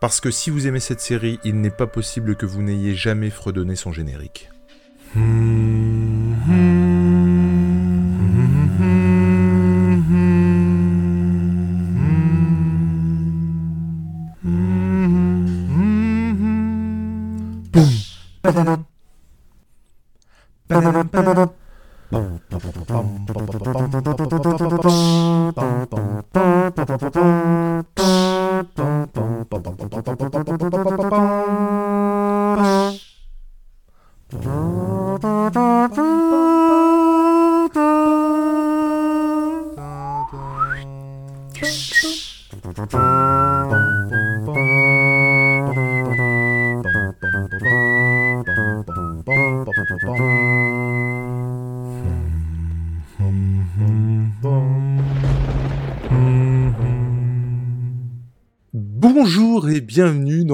Parce que si vous aimez cette série, il n'est pas possible que vous n'ayez jamais fredonné son générique. Bonjour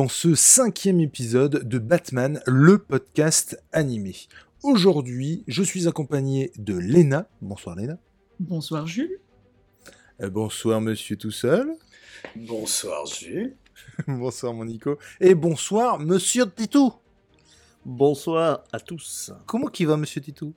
dans ce cinquième épisode de Batman, le podcast animé. Aujourd'hui, je suis accompagné de Léna. Bonsoir Léna. Bonsoir Jules. Euh, bonsoir monsieur tout seul. Bonsoir Jules. bonsoir mon Nico. Et bonsoir monsieur Titou. Bonsoir à tous. Comment qui va monsieur Titou?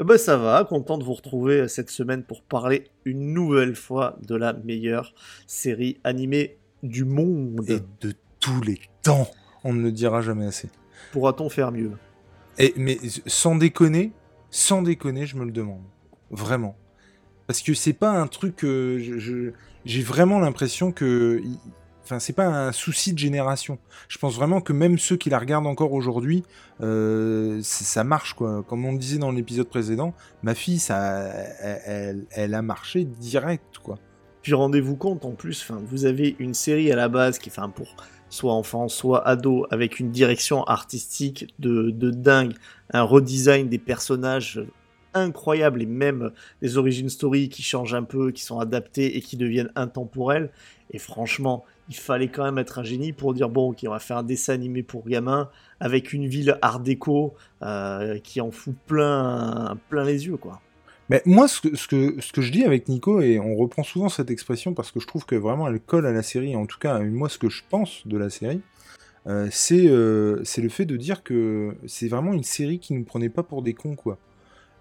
Eh ben ça va, content de vous retrouver cette semaine pour parler une nouvelle fois de la meilleure série animée du monde. Et de tous les temps. On ne le dira jamais assez. Pourra-t-on faire mieux? Et, mais sans déconner, sans déconner, je me le demande. Vraiment. Parce que c'est pas un truc je, j'ai vraiment l'impression que enfin c'est pas un souci de génération. Je pense vraiment que même ceux qui la regardent encore aujourd'hui, euh, ça marche quoi. Comme on le disait dans l'épisode précédent, ma fille ça, elle, elle, elle, a marché direct quoi. Puis rendez-vous compte en plus, enfin vous avez une série à la base qui, enfin pour soit enfant, soit ado, avec une direction artistique de, de dingue, un redesign des personnages incroyable et même des origines story qui changent un peu, qui sont adaptées et qui deviennent intemporelles. Et franchement, il fallait quand même être un génie pour dire bon, on va faire un dessin animé pour gamins avec une ville art déco euh, qui en fout plein, plein les yeux, quoi. Mais moi, ce que, je dis avec Nico, et on reprend souvent cette expression parce que je trouve que vraiment elle colle à la série, en tout cas, moi, ce que je pense de la série, euh, c'est euh, le fait de dire que c'est vraiment une série qui nous prenait pas pour des cons, quoi.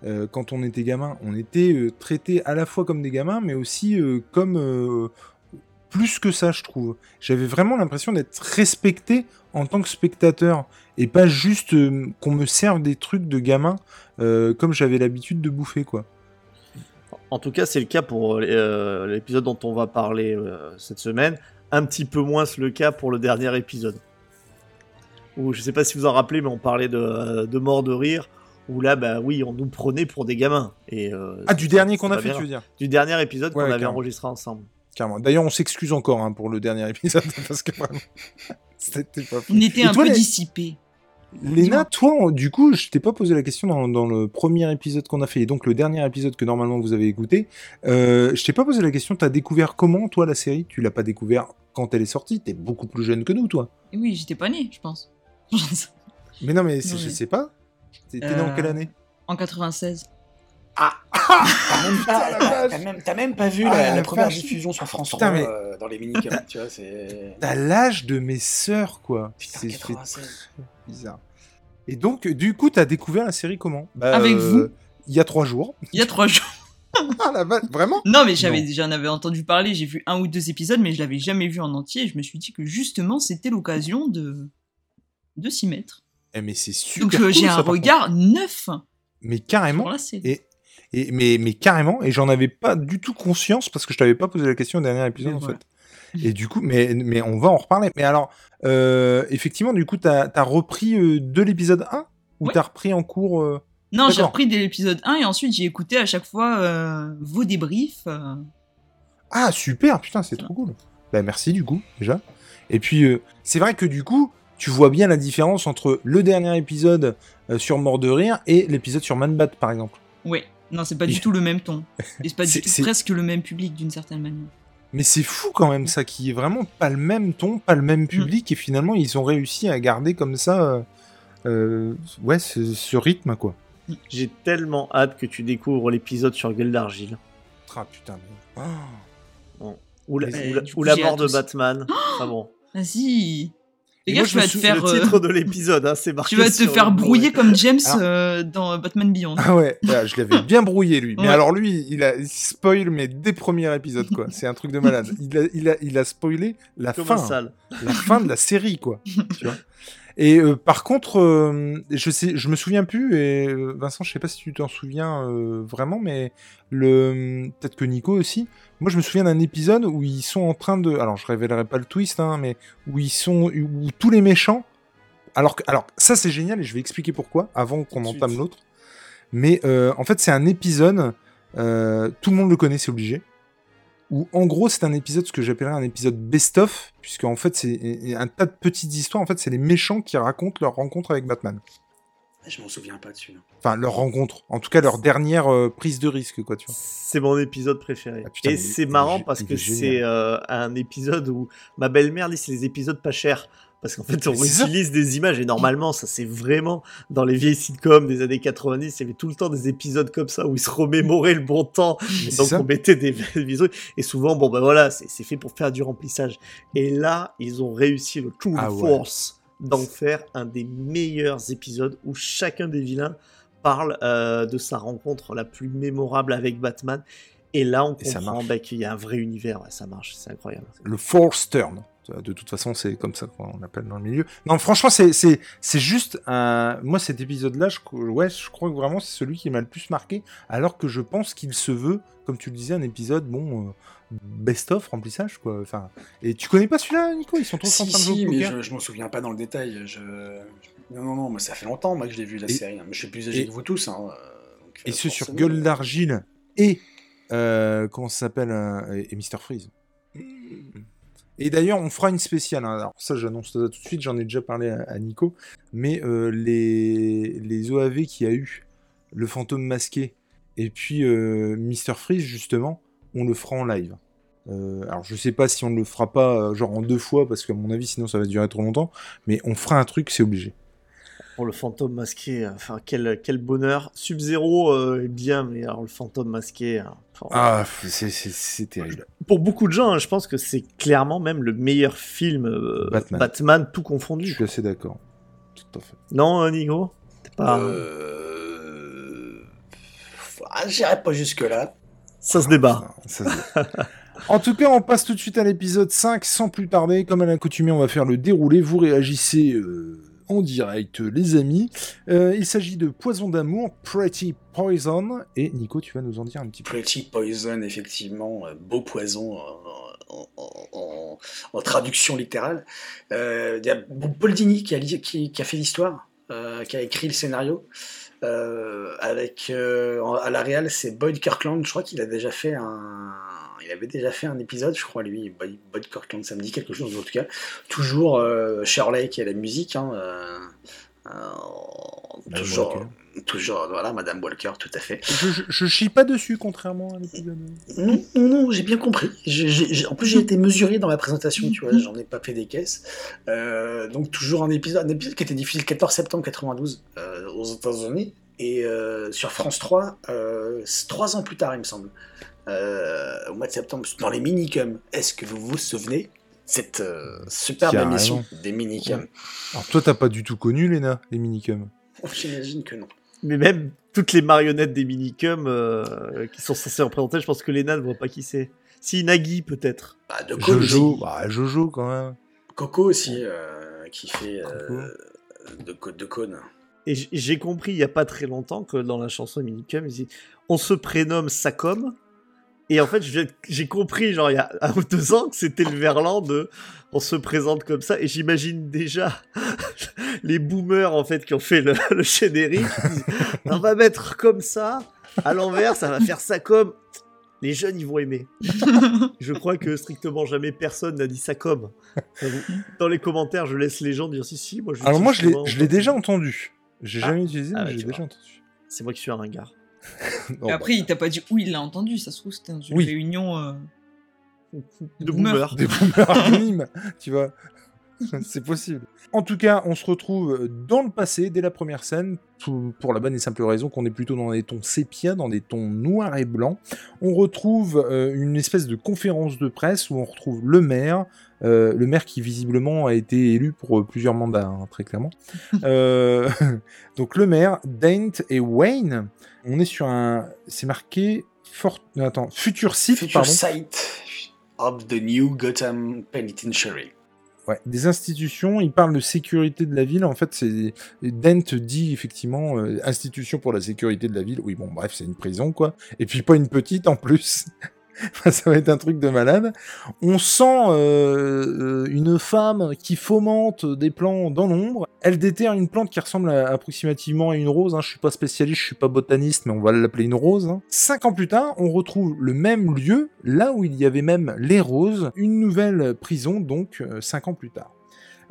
Euh, quand on était gamin, on était traités à la fois comme des gamins, mais aussi comme plus que ça, je trouve. J'avais vraiment l'impression d'être respecté en tant que spectateur, et pas juste qu'on me serve des trucs de gamin comme j'avais l'habitude de bouffer, quoi. En tout cas, c'est le cas pour l'épisode dont on va parler cette semaine. Un petit peu moins le cas pour le dernier épisode. Où je sais pas si vous en rappelez, mais on parlait de, de mort de rire où là, bah oui, on nous prenait pour des gamins. Et, euh, ah, du dernier qu'on a fait, tu veux dire? Du dernier épisode ouais, qu'on avait enregistré ensemble. Carrément. D'ailleurs, on s'excuse encore hein, pour le dernier épisode, parce que vraiment, c'était pas On était un toi, peu les... dissipés. Léna, toi, du coup, je t'ai pas posé la question dans, dans le premier épisode qu'on a fait, et donc le dernier épisode que normalement vous avez écouté. Euh, je t'ai pas posé la question, t'as découvert comment, toi, la série? Tu l'as pas découvert quand elle est sortie? T'es beaucoup plus jeune que nous, toi. Oui, j'étais pas né, je pense. mais non, mais non, je sais pas. T'es euh... né en quelle année? En 96. Ah T'as même, pas, même, même pas vu ah, la, la première diffusion sur France 3 mais... euh, dans les mini tu vois, c'est... T'as l'âge de mes sœurs, quoi. C'est bizarre. Et donc, du coup, t'as découvert la série comment? Bah, Avec euh, vous Il y a trois jours. Il y a trois jours. ah la vache, vraiment? Non, mais j'avais j'en avais entendu parler, j'ai vu un ou deux épisodes, mais je l'avais jamais vu en entier. Et je me suis dit que justement, c'était l'occasion de de s'y mettre. Eh mais c'est super. Donc euh, cool, j'ai un regard neuf. Mais carrément. Et, et mais, mais carrément. Et j'en avais pas du tout conscience parce que je t'avais pas posé la question au dernier épisode en fait. Et du coup, mais, mais on va en reparler. Mais alors, euh, effectivement, du coup, t'as as repris euh, de l'épisode 1 ou Oui. t'as repris en cours euh, Non, j'ai repris dès l'épisode 1 et ensuite j'ai écouté à chaque fois vos débriefs. Ah super, putain, c'est trop cool. Bah merci du coup déjà. Et puis c'est vrai que du coup, tu vois bien la différence entre le dernier épisode sur Mort de rire et l'épisode sur Man Bat par exemple. Ouais. Non, c'est pas Et- du tout le même ton. Et c'est pas C'est- du tout c'est- presque le même public d'une certaine manière. Mais c'est fou quand même ça, qui est vraiment pas le même ton, pas le même public, et finalement ils ont réussi à garder comme ça, euh, euh, ouais, ce, ce rythme quoi. J'ai tellement hâte que tu découvres l'épisode sur Gueule d'Argile. Ah putain. mais-. Ou la, Mais- ou la- ou mort de aussi. Batman. ah bon. Vas-y. Et gars, tu vas te faire. Le titre euh, de l'épisode, hein, c'est marqué. Tu vas te faire brouiller comme James euh, dans Batman Beyond. Ah ouais, ah, je l'avais bien brouillé lui. Mais alors lui, il a spoil mais dès premiers épisodes quoi. C'est un truc de malade. Il a, il a, il a spoilé la fin, la fin de la série quoi. tu vois et euh, par contre, euh, je sais, je me souviens plus. Et euh, Vincent, je sais pas si tu t'en souviens vraiment, mais le peut-être que Nico aussi. Moi, je me souviens d'un épisode où ils sont en train de. Alors, je révélerai pas le twist, hein, mais où ils sont, où tous les méchants. Alors, que, alors ça c'est génial et je vais expliquer pourquoi avant qu'on entame l'autre. Mais en fait, c'est un épisode. tout le monde le connaît, c'est obligé où en gros c'est un épisode, ce que j'appellerais un épisode best-of, puisque en fait c'est un tas de petites histoires, en fait c'est les méchants qui racontent leur rencontre avec Batman. Ah, je m'en souviens pas dessus. Enfin, leur rencontre, en tout cas leur dernière euh, prise de risque, quoi, tu vois. C'est mon épisode préféré. Ah, et c'est marrant parce que c'est euh, un épisode où ma belle-mère dit c'est les épisodes pas chers. Parce qu'en fait, on utilise des images et normalement, ça c'est vraiment dans les vieilles sitcoms des années 90, il y avait tout le temps des épisodes comme ça où ils se remémoraient le bon temps. donc on mettait des visuels et souvent, bon ben voilà, c'est fait pour faire du remplissage. Et là, ils ont réussi le true ah force d'en faire un des meilleurs épisodes où chacun des vilains parle euh, de sa rencontre la plus mémorable avec Batman. Et là, on comprend bah, qu'il y a un vrai univers. ça marche, c'est incroyable. Le Force Turn. De toute façon, c'est comme ça qu'on appelle dans le milieu. Non, franchement, c'est juste un. Moi, cet épisode-là, je, ouais, je crois que vraiment c'est celui qui m'a le plus marqué, alors que je pense qu'il se veut, comme tu le disais, un épisode, bon, euh, best-of, remplissage, quoi. Enfin, et tu connais pas celui-là, Nico? Ils sont tous en train de si, mais je, je m'en souviens pas dans le détail. Je... Non, non, non, mais ça fait longtemps, moi, que je l'ai vu, la série. Hein. Je suis plus âgé que vous tous. Hein, et ce sur Gueule d'Argile et. Euh, comment ça s'appelle Et Mister Freeze. Et d'ailleurs, on fera une spéciale. Hein. Alors ça, j'annonce tout de suite. J'en ai déjà parlé à, Nico. Mais euh, les, les OAV qui a eu le fantôme masqué et puis euh, Mister Freeze justement, on le fera en live. Euh, alors je sais pas si on ne le fera pas genre en deux fois parce qu'à mon avis sinon ça va durer trop longtemps. Mais on fera un truc, c'est obligé pour le fantôme masqué, enfin quel, quel bonheur. Sub-Zero euh, est bien, mais alors le fantôme masqué. Hein, ah, c'est terrible. Pour beaucoup de gens, hein, je pense que c'est clairement même le meilleur film euh, Batman. tout confondu. Je suis assez d'accord. Tout à fait. Non, euh, Nigo pas... Euh... Ah, j'irai pas jusque-là. Ça se débat. En tout cas, on passe tout de suite à l'épisode 5 sans plus tarder. Comme à l'accoutumée, on va faire le déroulé. Vous réagissez en direct, les amis. Euh, il s'agit de Poison d'amour, Pretty Poison. Et Nico, tu vas nous en dire un petit peu. Pretty Poison, effectivement, euh, beau poison en, traduction littérale. Euh, il y a Paul qui, a fait l'histoire, qui a écrit le scénario. Avec à la réal, c'est Boyd Kirkland. Je crois qu'il a déjà fait un il avait déjà fait un épisode, je crois, lui, Boyd Kirkland, ça me dit quelque chose en tout cas. Toujours euh, Shirley qui a la musique, hein, euh, euh, toujours, voilà, Madame Walker, tout à fait. Je, je, chie pas dessus, contrairement à l'épisode. Non, non, j'ai bien compris. en plus, j'ai été mesuré dans ma présentation, tu vois, j'en ai pas fait des caisses. donc, toujours un épisode, un épisode qui était diffusé le 14 septembre 92 aux États-Unis. Et sur France 3, trois ans plus tard, il me semble. Euh, au mois de septembre dans les minicums. Est-ce que vous vous souvenez cette euh, superbe émission des minicums? Alors toi, t'as pas du tout connu, Léna, les minicums? J'imagine que non. Mais même toutes les marionnettes des minicums euh, qui sont censées représenter, je pense que Léna ne voit pas qui c'est. Si, Nagui peut-être. Bah, de Jojo, bah, Jojo quand même. Coco aussi, qui fait de, de cône. Et j'ai compris il y a pas très longtemps que dans la chanson Minicum, on se prénomme Sacom, et en fait, j'ai compris, genre, il y a un ou deux ans, que c'était le verlan de on se présente comme ça. Et j'imagine déjà les boomers, en fait, qui ont fait le, le générique. on va mettre comme ça, à l'envers, ça va faire ça comme. Les jeunes, ils vont aimer. je crois que strictement jamais personne n'a dit ça comme. Dans les commentaires, je laisse les gens dire si, si. Moi, je Alors, moi, je l'ai déjà entendu. J'ai jamais utilisé, ah, mais j'ai déjà entendu. C'est moi qui suis un ringard. après, il t'a pas dit où il l'a entendu, ça se trouve, c'était dans une réunion euh, de, boomers. Des boomers anonymes, tu vois. c'est possible. En tout cas, on se retrouve dans le passé dès la première scène, pour la bonne et simple raison qu'on est plutôt dans des tons sépia, dans des tons noirs et blancs. On retrouve euh, une espèce de conférence de presse où on retrouve le maire, euh, le maire qui visiblement a été élu pour plusieurs mandats, hein, très clairement. Euh, donc le maire, Dent et Wayne. On est sur un, c'est marqué fort, attends, futur site, Future pardon. site of the new Gotham Penitentiary. Ouais, des institutions, il parle de sécurité de la ville. En fait, c'est Dent dit effectivement euh, institution pour la sécurité de la ville. Oui, bon, bref, c'est une prison quoi. Et puis pas une petite en plus. Ça va être un truc de malade. On sent euh, euh, une femme qui fomente des plants dans l'ombre. Elle déterre une plante qui ressemble à- approximativement à une rose. Hein. Je suis pas spécialiste, je suis pas botaniste, mais on va l'appeler une rose. hein. Cinq ans plus tard, on retrouve le même lieu, là où il y avait même les roses, une nouvelle prison, donc euh, cinq ans plus tard.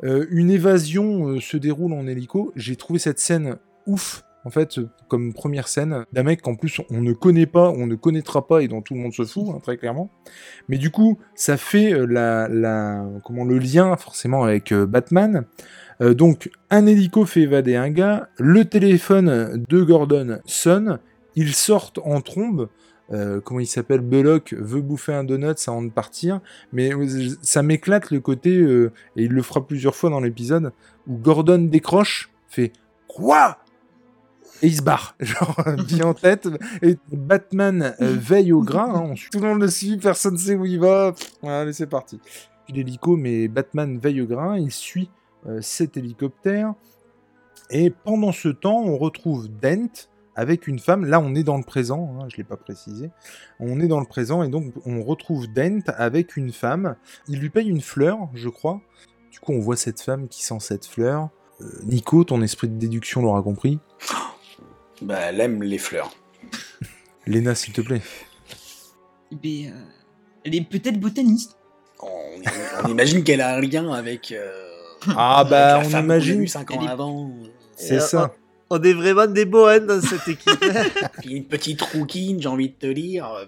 Une évasion se déroule en hélico. J'ai trouvé cette scène ouf. En fait, comme première scène d'un mec qu'en plus on ne connaît pas, on ne connaîtra pas et dont tout le monde se fout, hein, très clairement. Mais du coup, ça fait euh, la, le lien forcément avec euh, Batman. Euh, donc, un hélico fait évader un gars, le téléphone de Gordon sonne, ils sortent en trombe. Comment il s'appelle? Belloc veut bouffer un donut avant de partir, mais ça m'éclate le côté, et il le fera plusieurs fois dans l'épisode, où Gordon décroche, fait Quoi? Et il se barre, genre bien en tête. Et Batman euh, veille au grain, hein, on suit- tout le monde le suit, personne ne sait où il va. Voilà, allez, c'est parti. L'hélico, mais Batman veille au grain, il suit euh, cet hélicoptère. Et pendant ce temps, on retrouve Dent avec une femme. Là, on est dans le présent, hein, je ne l'ai pas précisé. On est dans le présent et donc on retrouve Dent avec une femme. Il lui paye une fleur, je crois. Du coup, on voit cette femme qui sent cette fleur. Euh, Nico, ton esprit de déduction l'aura compris. Bah, elle aime les fleurs. Léna, s'il te plaît. Mais, euh, elle est peut-être botaniste. On, on imagine qu'elle a un lien avec. euh, Ah avec bah, la on femme qu'on a imagine. vue cinq ans Elle est- avant. C'est Et, ça. On est vraiment des bohèmes dans cette équipe. Puis une petite rouquine, j'ai envie de te dire. euh,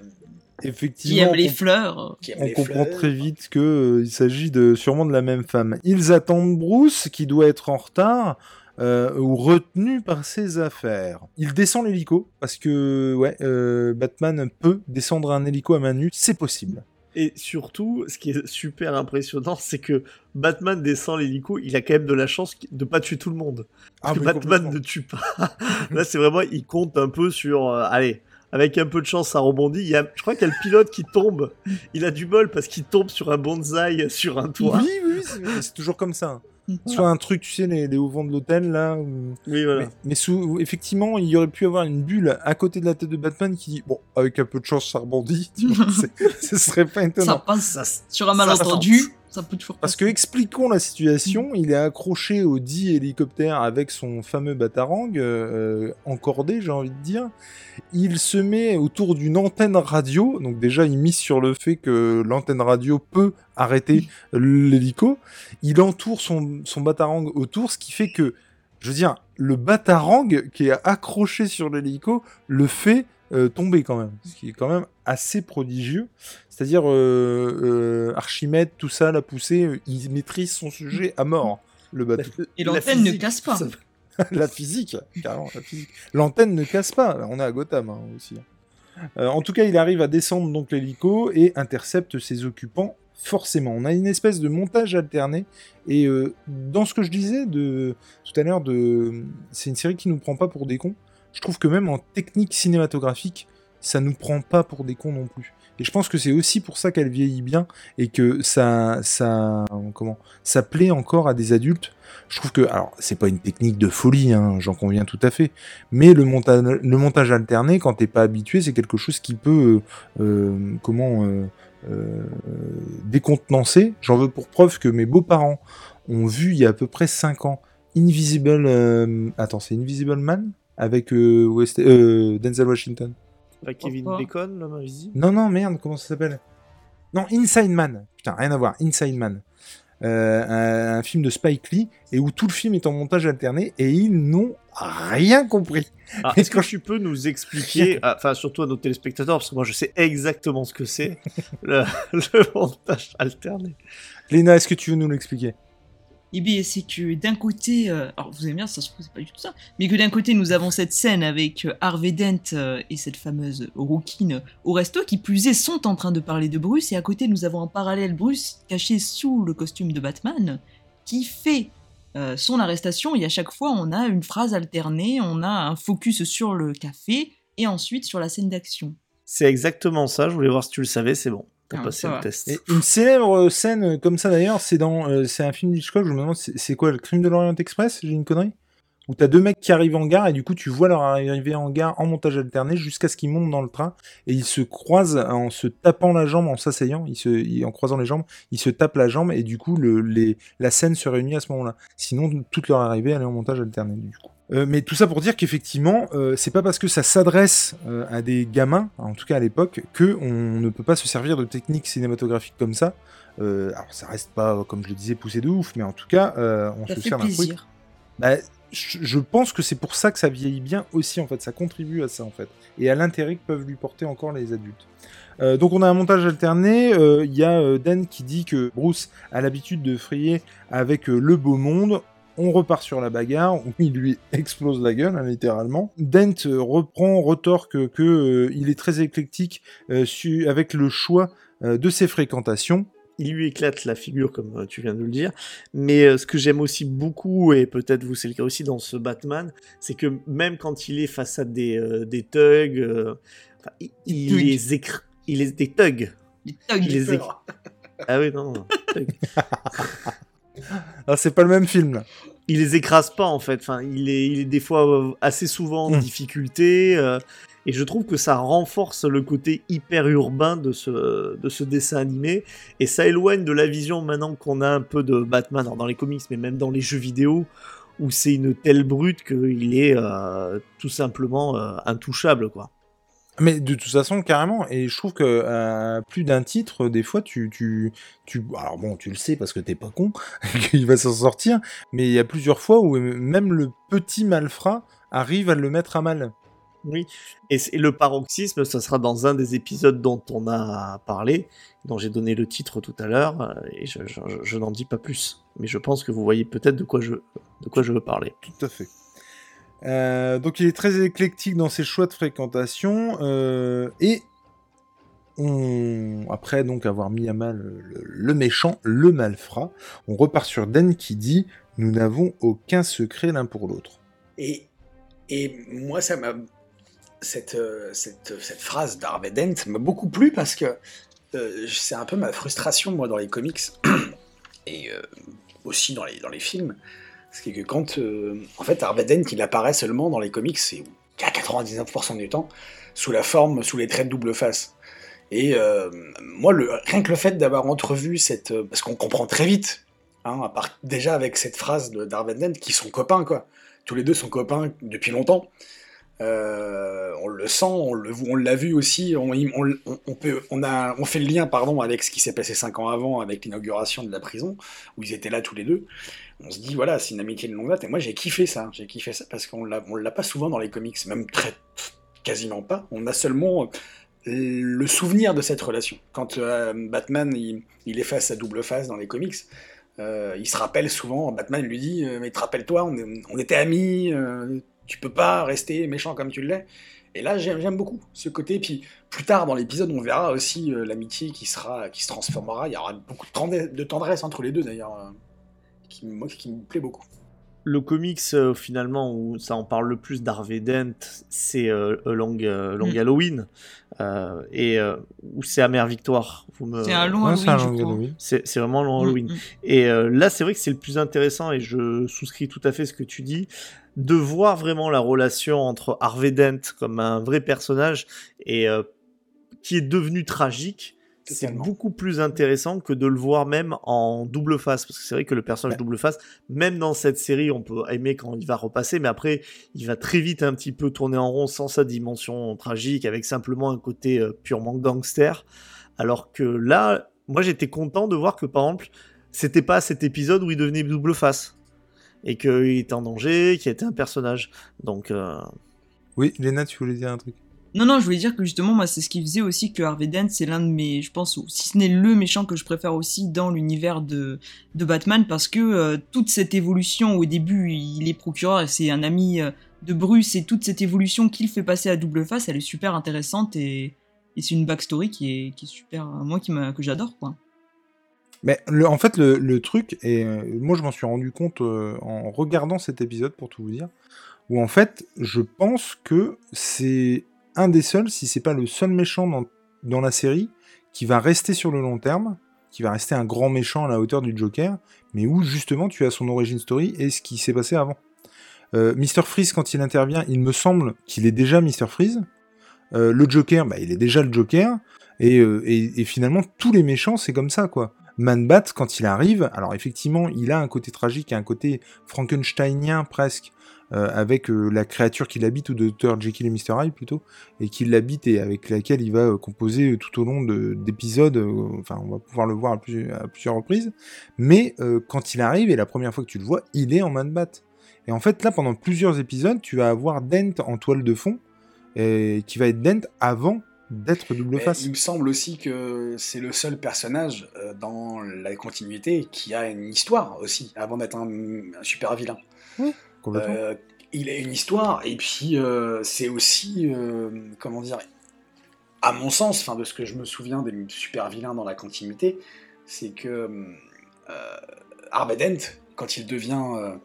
Effectivement. Qui aime les fleurs. qui aime On les comprend fleurs. très vite que euh, il s'agit de sûrement de la même femme. Ils attendent Bruce qui doit être en retard euh, ou retenu par ses affaires. Il descend l'hélico parce que ouais, euh, Batman peut descendre un hélico à main nue, c'est possible. Et surtout, ce qui est super impressionnant, c'est que Batman descend l'hélico, il a quand même de la chance de pas tuer tout le monde. Parce que Batman ne tue pas. Là, c'est vraiment, il compte un peu sur, euh, allez, avec un peu de chance, ça rebondit. Il y a, je crois qu'il y a le pilote qui tombe. Il a du bol parce qu'il tombe sur un bonsaï sur un toit. Oui, oui, oui, c'est- toujours comme ça. Soit un truc, tu sais, les, les hauts vents de l'hôtel là. où- Oui, voilà. Mais, mais sous, effectivement, il y aurait pu avoir une bulle à côté de la tête de Batman qui dit bon, avec un peu de chance, ça rebondit. Tu vois, ce serait pas Ça étonnant. passe Ça sur un ça malentendu. Ça peut toujours Parce que expliquons la situation, il est accroché au dit hélicoptère avec son fameux batarang euh, encordé, j'ai envie de dire. Il se met autour d'une antenne radio, donc déjà il mise sur le fait que l'antenne radio peut arrêter l'hélico. Il entoure son, son batarang autour, ce qui fait que, je veux dire, le batarang qui est accroché sur l'hélico le fait euh, tomber quand même, ce qui est quand même assez prodigieux. C'est-à-dire euh, euh, Archimède, tout ça, la poussée, euh, il maîtrise son sujet à mort, le bateau. Et La l'antenne ne casse pas. ça- la physique, carrément, la physique. L'antenne ne casse pas, on est à Gotham hein, aussi. Euh, en tout cas, il arrive à descendre donc l'hélico et intercepte ses occupants. Forcément, on a une espèce de montage alterné et euh, dans ce que je disais de tout à l'heure, de c'est une série qui nous prend pas pour des cons. Je trouve que même en technique cinématographique, ça nous prend pas pour des cons non plus. Et je pense que c'est aussi pour ça qu'elle vieillit bien et que ça, ça, comment, ça plaît encore à des adultes. Je trouve que, alors, c'est pas une technique de folie, hein, j'en conviens tout à fait, mais le, monta le montage alterné, quand t'es pas habitué, c'est quelque chose qui peut, euh, euh, comment, euh, décontenancer. J'en veux pour preuve que mes beaux-parents ont vu il y a à peu près 5 ans Invisible, attends, c'est Invisible Man? Avec euh, West- euh, Denzel Washington. Pas Kevin Pourquoi Bacon, l'homme invisible Non, non, merde, comment ça s'appelle? Non, Inside Man. Putain, rien à voir, Inside Man. Euh, un, un film de Spike Lee, et où tout le film est en montage alterné, et ils n'ont rien compris. Ah, Est-ce que tu peux nous expliquer, enfin surtout à nos téléspectateurs, parce que moi je sais exactement ce que c'est, le, le montage alterné? Léna, est-ce que tu veux nous l'expliquer? Eh bien, c'est que d'un côté, euh, alors vous allez bien, ça se trouve, c'est pas du tout ça, mais que d'un côté, nous avons cette scène avec euh, Harvey Dent euh, et cette fameuse rouquine au resto, qui plus est, sont en train de parler de Bruce, et à côté, nous avons en parallèle Bruce caché sous le costume de Batman, qui fait son arrestation, et à chaque fois, on a une phrase alternée, on a un focus sur le café, et ensuite sur la scène d'action. C'est exactement ça, je voulais voir si tu le savais, c'est bon. T'as Ah, passé ça le va. test. Et une célèbre scène comme ça d'ailleurs, c'est dans, euh, c'est un film d'Hitchcock. Je me demande, c'est c'est quoi, le Crime de l'Orient Express J'ai une connerie? Où t'as deux mecs qui arrivent en gare et du coup tu vois leur arrivée en gare en montage alterné jusqu'à ce qu'ils montent dans le train et ils se croisent en se tapant la jambe, en s'asseyant, ils se, ils- en croisant les jambes, ils se tapent la jambe et du coup le, les, la scène se réunit à ce moment-là. Sinon toute leur arrivée elle est en montage alterné du coup. Euh, mais tout ça pour dire qu'effectivement, euh, c'est pas parce que ça s'adresse euh, à des gamins, en tout cas à l'époque, que on ne peut pas se servir de techniques cinématographiques comme ça. Alors ça reste pas, comme je le disais, poussé de ouf, mais en tout cas, on Ça se fait sert d'un truc. Bah, je, je pense que c'est pour ça que ça vieillit bien aussi, en fait. Ça contribue à ça, en fait. Et à l'intérêt que peuvent lui porter encore les adultes. Euh, donc on a un montage alterné. euh, Il y a Dan qui dit que Bruce a l'habitude de frayer avec euh, le beau monde. On repart sur la bagarre, où il lui explose la gueule, hein, littéralement. Dent euh, reprend, retorque que euh, il est très éclectique euh, su- avec le choix euh, de ses fréquentations. il lui éclate la figure, comme tu viens de le dire. Mais euh, ce que j'aime aussi beaucoup, et peut-être vous c'est le cas aussi dans ce Batman, c'est que même quand il est face à des, euh, des thugs, euh, il, les écr... il les... des thugs. Il les peur. Ah oui, non, non. Ah, c'est pas le même film, là. Il les écrase pas en fait. Enfin, il est, il est des fois euh, assez souvent en Mm. difficulté. euh, et je trouve que ça renforce le côté hyper urbain de ce, de ce dessin animé. Et ça éloigne de la vision maintenant qu'on a un peu de Batman alors dans les comics, mais même dans les jeux vidéo, où c'est une telle brute qu'il est euh, tout simplement euh, intouchable. quoi. Mais de toute façon, carrément. Et je trouve que à plus d'un titre, des fois, tu, tu, tu, alors bon, tu le sais parce que t'es pas con, qu'il va s'en sortir. Mais il y a plusieurs fois où même le petit malfrat arrive à le mettre à mal. Oui, et, le paroxysme, ça sera dans un des épisodes dont on a parlé, dont j'ai donné le titre tout à l'heure, euh, et je, je- je- je n'en dis pas plus. Mais je pense que vous voyez peut-être de quoi je, de quoi je veux parler. Tout à fait. Euh, donc il est très éclectique dans ses choix de fréquentation euh, et après donc avoir mis à mal le, méchant, le malfrat, on repart sur Dan qui dit nous n'avons aucun secret l'un pour l'autre. Et, et moi, ça m'a. Cette, euh, cette, cette phrase m'a beaucoup plu parce que c'est un peu ma frustration, moi, dans les comics et aussi dans les, dans les films. C'est que quand. euh, en fait, Harvey Dent, il apparaît seulement dans les comics, c'est à 99% du temps, sous la forme, sous les traits de double face. Et euh, moi, rien que le fait d'avoir entrevu cette. euh, Parce qu'on comprend très vite, hein, déjà avec cette phrase de d'Harvey Dent, qui sont copains, quoi tous les deux sont copains depuis longtemps. Euh, on le sent, on l'a vu aussi. On, peut, on fait le lien, pardon, avec ce qui s'est passé cinq ans avant, avec l'inauguration de la prison, où ils étaient là tous les deux. On se dit, voilà, c'est une amitié de longue date. Et moi, j'ai kiffé ça. J'ai kiffé ça parce qu'on on l'a pas souvent dans les comics, même très, quasiment pas. On a seulement le souvenir de cette relation. Quand euh, Batman, il, il est face à double face dans les comics, euh, il se rappelle souvent, Batman lui dit euh, Mais te rappelle-toi, on, était amis, euh, tu peux pas rester méchant comme tu l'es. Et là, j'aime j'aime beaucoup ce côté. Puis plus tard dans l'épisode, on verra aussi euh, l'amitié qui, sera, qui se transformera. Il y aura beaucoup de tendresse, de tendresse entre les deux d'ailleurs, euh, qui, moi, qui me plaît beaucoup. Le comics, euh, finalement, où ça en parle le plus d'Harvey Dent, c'est euh, A Long, euh, Long Mm. Halloween, euh, et euh, où c'est Amère Victoire. Vous me- C'est un long Ouais, c'est un Halloween. C'est c'est vraiment Long Halloween. Mm, mm. Et euh, là, c'est vrai que c'est le plus intéressant, et je souscris tout à fait ce que tu dis, de voir vraiment la relation entre Harvey Dent comme un vrai personnage et euh, qui est devenu tragique. C'est beaucoup plus intéressant que de le voir même en double face, parce que c'est vrai que le personnage double face, même dans cette série, on peut aimer quand il va repasser, mais après, il va très vite un petit peu tourner en rond sans sa dimension tragique, avec simplement un côté euh, purement gangster. Alors que là, moi j'étais content de voir que par exemple, c'était pas cet épisode où il devenait double face et qu'il était en danger, qu'il était un personnage. Donc, euh, Oui, Léna, tu voulais dire un truc? Non, non, je voulais dire que justement, moi, c'est ce qui faisait aussi que Harvey Dent, c'est l'un de mes, je pense, si ce n'est le méchant que je préfère aussi dans l'univers de, de Batman, parce que euh, toute cette évolution, au début, il est procureur et c'est un ami euh, de Bruce, et toute cette évolution qu'il fait passer à double face, elle est super intéressante et, et c'est une backstory qui est, qui est super, moi, qui que j'adore, quoi. Mais en fait, le, truc, et euh, moi je m'en suis rendu compte en regardant cet épisode, pour tout vous dire, où en fait, je pense que c'est un des seuls, si c'est pas le seul méchant dans, dans, la série, qui va rester sur le long terme, qui va rester un grand méchant à la hauteur du Joker, mais où justement tu as son origin story et ce qui s'est passé avant. Euh, Mr. Freeze, quand il intervient, il me semble qu'il est déjà Mr. Freeze. Euh, le Joker, bah, il est déjà le Joker. Euh, et, et finalement, tous les méchants, c'est comme ça, quoi. Man-Bat, quand il arrive, alors effectivement, il a un côté tragique, un côté Frankensteinien presque, euh, avec euh, la créature qui l'habite, ou Dr. Jekyll et Mr. Hyde plutôt, et qui l'habite et avec laquelle il va euh, composer tout au long d'épisodes, enfin on va pouvoir le voir à, plusieurs reprises, mais quand il arrive, et la première fois que tu le vois, il est en Man-Bat. Et en fait là, pendant plusieurs épisodes, tu vas avoir Dent en toile de fond, et qui va être Dent avant d'être double face. Il me semble aussi que c'est le seul personnage dans la continuité qui a une histoire aussi, avant d'être un, super vilain. Oui. Euh, il a une histoire, et puis euh, c'est aussi, euh, comment dire, à mon sens, enfin de ce que je me souviens des super vilains dans la continuité, c'est que Arbedent, quand il devient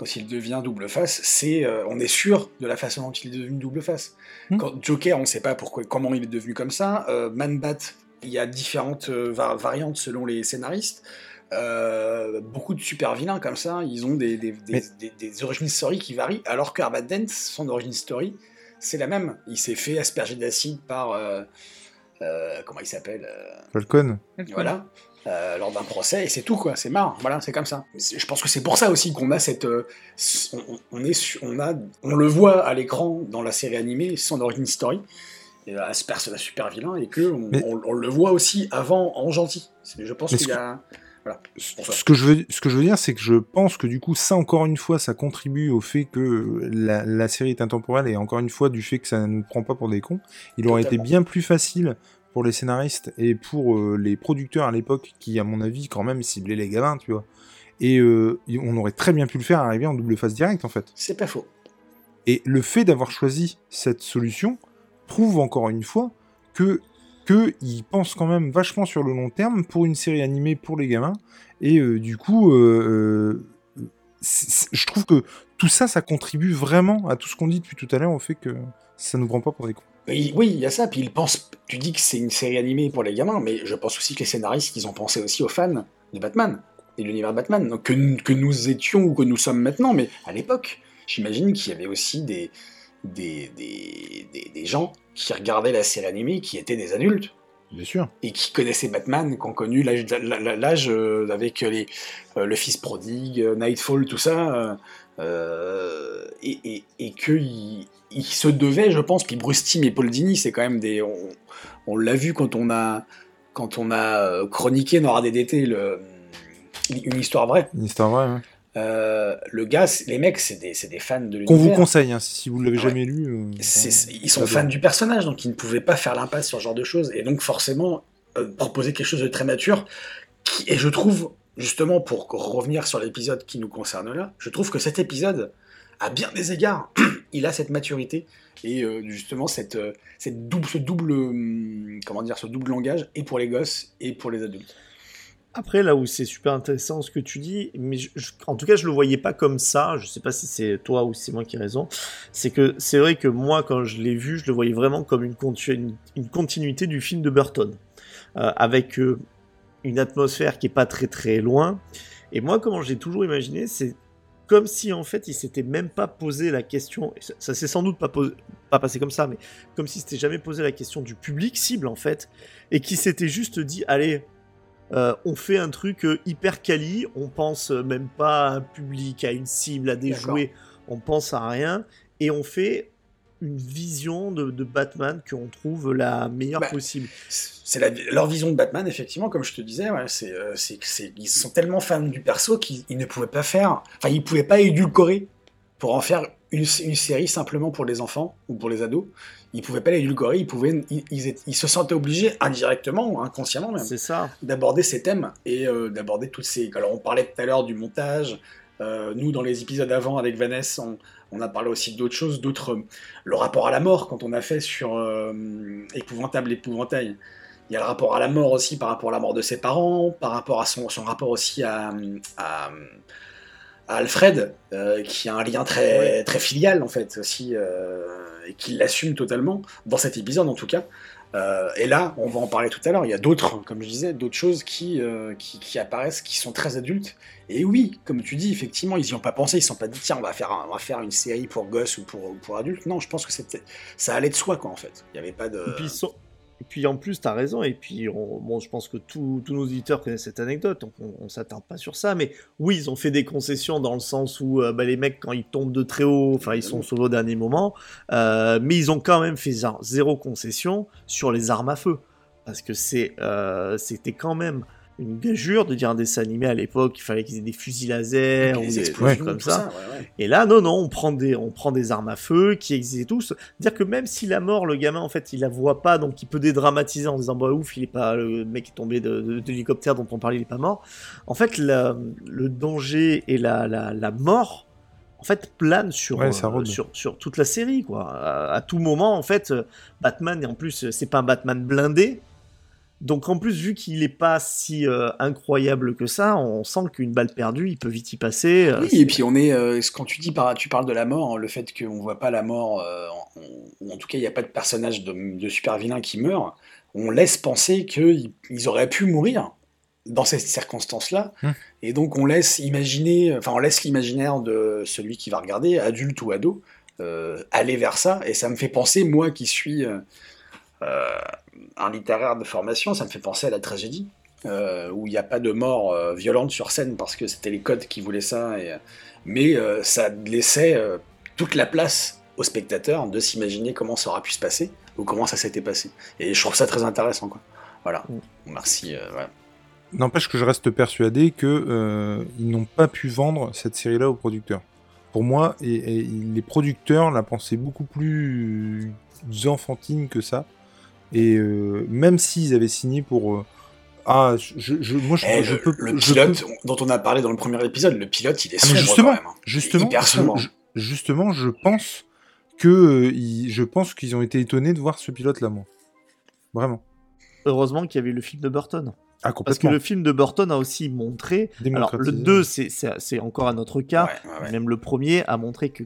quand il devient double face, c'est on est sûr de la façon dont il est devenu double face. Hmm. Quand Joker, on ne sait pas pourquoi, comment il est devenu comme ça. Man-Bat, il y a différentes variantes selon les scénaristes. Euh, beaucoup de super vilains comme ça, ils ont des, des, des, des, origines story qui varient, alors que Arbat Dent, son origine story, c'est la même. Il s'est fait asperger d'acide par. Euh, euh, comment il s'appelle Falcon. Voilà. Lors d'un procès, et c'est tout, quoi. C'est marrant. Voilà, c'est comme ça. Je pense que c'est pour ça aussi qu'on a cette. On, on, est, on, a, on le voit à l'écran dans la série animée, son origine story. Et ce personnage super vilain, et que on, on, le voit aussi avant en gentil. Je pense qu'il y a. Ce que, je veux, ce que je veux dire, c'est que je pense que du coup, ça encore une fois, ça contribue au fait que la, série est intemporelle et encore une fois du fait que ça ne nous prend pas pour des cons. Il aurait été bien plus facile pour les scénaristes et pour euh, les producteurs à l'époque qui, à mon avis, quand même ciblaient les gamins, tu vois. Et euh, on aurait très bien pu le faire arriver en double phase directe, en fait. C'est pas faux. Et le fait d'avoir choisi cette solution prouve encore une fois que qu'ils pensent quand même vachement sur le long terme pour une série animée pour les gamins. Et euh, du coup, je trouve que tout ça, ça contribue vraiment à tout ce qu'on dit depuis tout à l'heure au fait que ça nous prend pas pour des cons. Oui, il y a ça. Puis ils pensent. Tu dis que c'est une série animée pour les gamins, mais je pense aussi que les scénaristes, ils ont pensé aussi aux fans de Batman et de l'univers Batman, donc que, que, nous étions ou que nous sommes maintenant. Mais à l'époque, j'imagine qu'il y avait aussi des, des, des, des, gens qui regardaient la série animée qui étaient des adultes. Bien sûr. Et qui connaissaient Batman, qui ont connu l'âge euh, avec les, euh, le fils prodigue, euh, Nightfall, tout ça. Et, et, et qu'ils il se devaient, je pense, puis Bruce Timm et Paul Dini, c'est quand même des. On, on l'a vu quand on a, quand on a chroniqué dans DDT le, une histoire vraie. Une histoire vraie, ouais. Euh, le gars, les mecs, c'est des, des, fans de l'univers. Qu'on vous conseille, hein, si vous l'avez jamais lu. Euh, ils sont fans du personnage, donc ils ne pouvaient pas faire l'impasse sur ce genre de choses. Et donc, forcément, euh, proposer quelque chose de très mature. Qui, et je trouve, justement, pour revenir sur l'épisode qui nous concerne là, je trouve que cet épisode, à bien des égards, il a cette maturité et justement cette, cette double, ce double, hum, comment dire, ce double langage, et pour les gosses et pour les adultes. Après, là où c'est super intéressant ce que tu dis, mais en tout cas, je le voyais pas comme ça. Je sais pas si c'est toi ou si c'est moi qui ai raison. C'est que c'est vrai que moi, quand je l'ai vu, je le voyais vraiment comme une, une continuité du film de Burton, euh, avec euh, une atmosphère qui est pas très très loin. Et moi, comment j'ai toujours imaginé, c'est comme si en fait il s'était même pas posé la question, ça, ça s'est sans doute pas, pas passé comme ça, mais comme si s'était jamais posé la question du public cible en fait, et qui s'était juste dit, allez, euh, on fait un truc euh, hyper quali, on pense même pas à un public, à une cible, à des jouets, on pense à rien, et on fait une vision de, Batman qu'on trouve la meilleure bah, possible. C'est leur vision de Batman, effectivement, comme je te disais, c'est, ils sont tellement fans du perso qu'ils ne pouvaient pas faire, enfin ils pouvaient pas édulcorer pour en faire une, une série simplement pour les enfants ou pour les ados. Ils pouvaient pas l'édulcorer, ils pouvaient, ils, ils, étaient- ils se sentaient obligés indirectement ou inconsciemment même d'aborder ces thèmes et euh, d'aborder toutes ces. Alors, on parlait tout à l'heure du montage. Euh, nous, dans les épisodes avant avec Vanessa, on, on a parlé aussi d'autres choses, d'autres. euh, le rapport à la mort, quand on a fait sur euh, Épouvantable Épouvantail. Il y a le rapport à la mort aussi par rapport à la mort de ses parents, par rapport à son, son rapport aussi à, à, à Alfred, euh, qui a un lien très, très filial en fait aussi, et qui l'assume totalement, dans cet épisode en tout cas. Euh, et là, on va en parler tout à l'heure, il y a d'autres, comme je disais, d'autres choses qui, euh, qui, apparaissent, qui sont très adultes. Et oui, comme tu dis, effectivement, ils n'y ont pas pensé, ils ne sont pas dit, tiens, on va faire, un- on va faire une série pour gosses ou pour, pour adultes. Non, je pense que ça allait de soi, quoi, en fait. Il n'y avait pas de... et puis en plus, tu as raison, et puis je pense que tous nos auditeurs connaissent cette anecdote, donc on, on s'attarde pas sur ça, mais oui, ils ont fait des concessions dans le sens où euh, bah, les mecs, quand ils tombent de très haut, enfin, ils sont sauvés au dernier moment, euh, mais ils ont quand même fait zéro- concession sur les armes à feu, parce que euh, c'était quand même une gageure de dire un dessin animé à l'époque, il fallait qu'ils aient des fusils laser ou des explosions, comme ça. ouais, ouais. Et là, non, non, on prend des, on prend des armes à feu qui existent tous. Dire que même si la mort, le gamin, en fait, il la voit pas, donc il peut dédramatiser en disant, bah ouf, il est pas, le mec est tombé de, de- de l'hélicoptère dont on parlait, il est pas mort. En fait, la- le danger et la, la, la mort, en fait, plane sur, Ouais, euh, sur, sur toute la série, quoi. À, à tout moment, en fait, euh, Batman, et en plus, c'est pas un Batman blindé. Donc en plus, vu qu'il est pas si euh, incroyable que ça, on sent qu'une balle perdue, il peut vite y passer. euh, Oui, et puis on est, euh, quand tu dis par, tu parles de la mort, le fait qu'on voit pas la mort, euh, en- ou en tout cas il n'y a pas de personnage de, de super vilain qui meurt, on laisse penser qu'ils ils auraient pu mourir dans ces circonstances-là, Hmm. et donc on laisse imaginer, enfin on laisse l'imaginaire de celui qui va regarder, adulte ou ado, euh, aller vers ça, et ça me fait penser, moi qui suis un littéraire de formation, ça me fait penser à la tragédie. euh, où il n'y a pas de mort euh, violente sur scène parce que c'était les codes qui voulaient ça, et, mais euh, ça laissait euh, toute la place au spectateur de s'imaginer comment ça aura pu se passer ou comment ça s'était passé. Et je trouve ça très intéressant. Quoi. Voilà. Merci. euh, voilà. N'empêche que je reste persuadé que euh, ils n'ont pas pu vendre cette série-là aux producteurs. Pour moi, et, et les producteurs la pensaient beaucoup plus enfantine que ça. Et euh, même s'ils avaient signé pour euh, ah, je, je- moi je, Eh, je le, peux le je pilote peux- dont on a parlé dans le premier épisode, le pilote, il est Ah, mais sombre justement, quand même. hein. justement, hyper je- sombre. je- justement, je pense que euh, ils- je pense qu'ils ont été étonnés de voir ce pilote-là, moi. Vraiment. Heureusement qu'il y avait le film de Burton. Ah, Parce que le film de Burton a aussi montré. Alors, le Démocratisé. 2, c'est- encore un autre cas. Ouais, ouais, ouais. Même le premier a montré que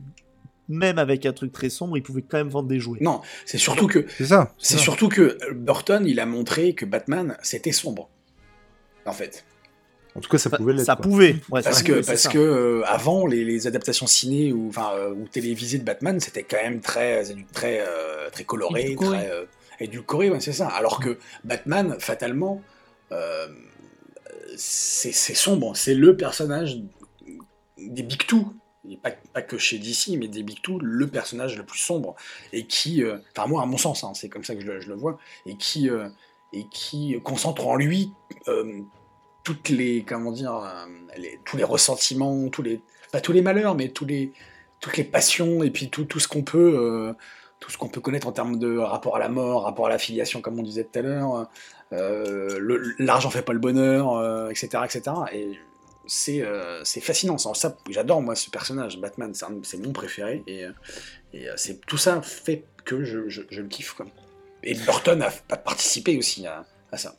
même avec un truc très sombre, il pouvait quand même vendre des jouets. Non, c'est surtout que C'est ça. c'est ça. surtout que Burton, il a montré que Batman, c'était sombre. En fait. En tout cas, ça Enfin, pouvait l'être. ça quoi. pouvait. Ouais, Parce que, c'est parce ça. que euh, avant, les, les adaptations ciné ou, enfin, euh, ou télévisées de Batman, c'était quand même très, très, euh, très coloré, Édulcoré. très euh, édulcoré, ouais, c'est ça. Alors que Batman, fatalement, euh, c'est c'est sombre. C'est le personnage des Big Two. Pas, que chez DC, mais des Big Two, le personnage le plus sombre. Et qui, euh, enfin, moi, à mon sens, hein, c'est comme ça que je le, vois, et qui, euh, et qui concentre en lui euh, toutes les comment dire tous les ressentiments tous les pas tous les malheurs mais tous les toutes les passions et puis tout, tout ce qu'on peut tout ce qu'on peut connaître en termes de rapport à la mort rapport à la filiation comme on disait tout à l'heure l'argent fait pas le bonheur etc etc et c'est euh, c'est fascinant. Ça j'adore moi ce personnage. Batman c'est mon préféré. Et, euh, euh, c'est tout ça fait que je, le kiffe et Burton a, a participé aussi à ça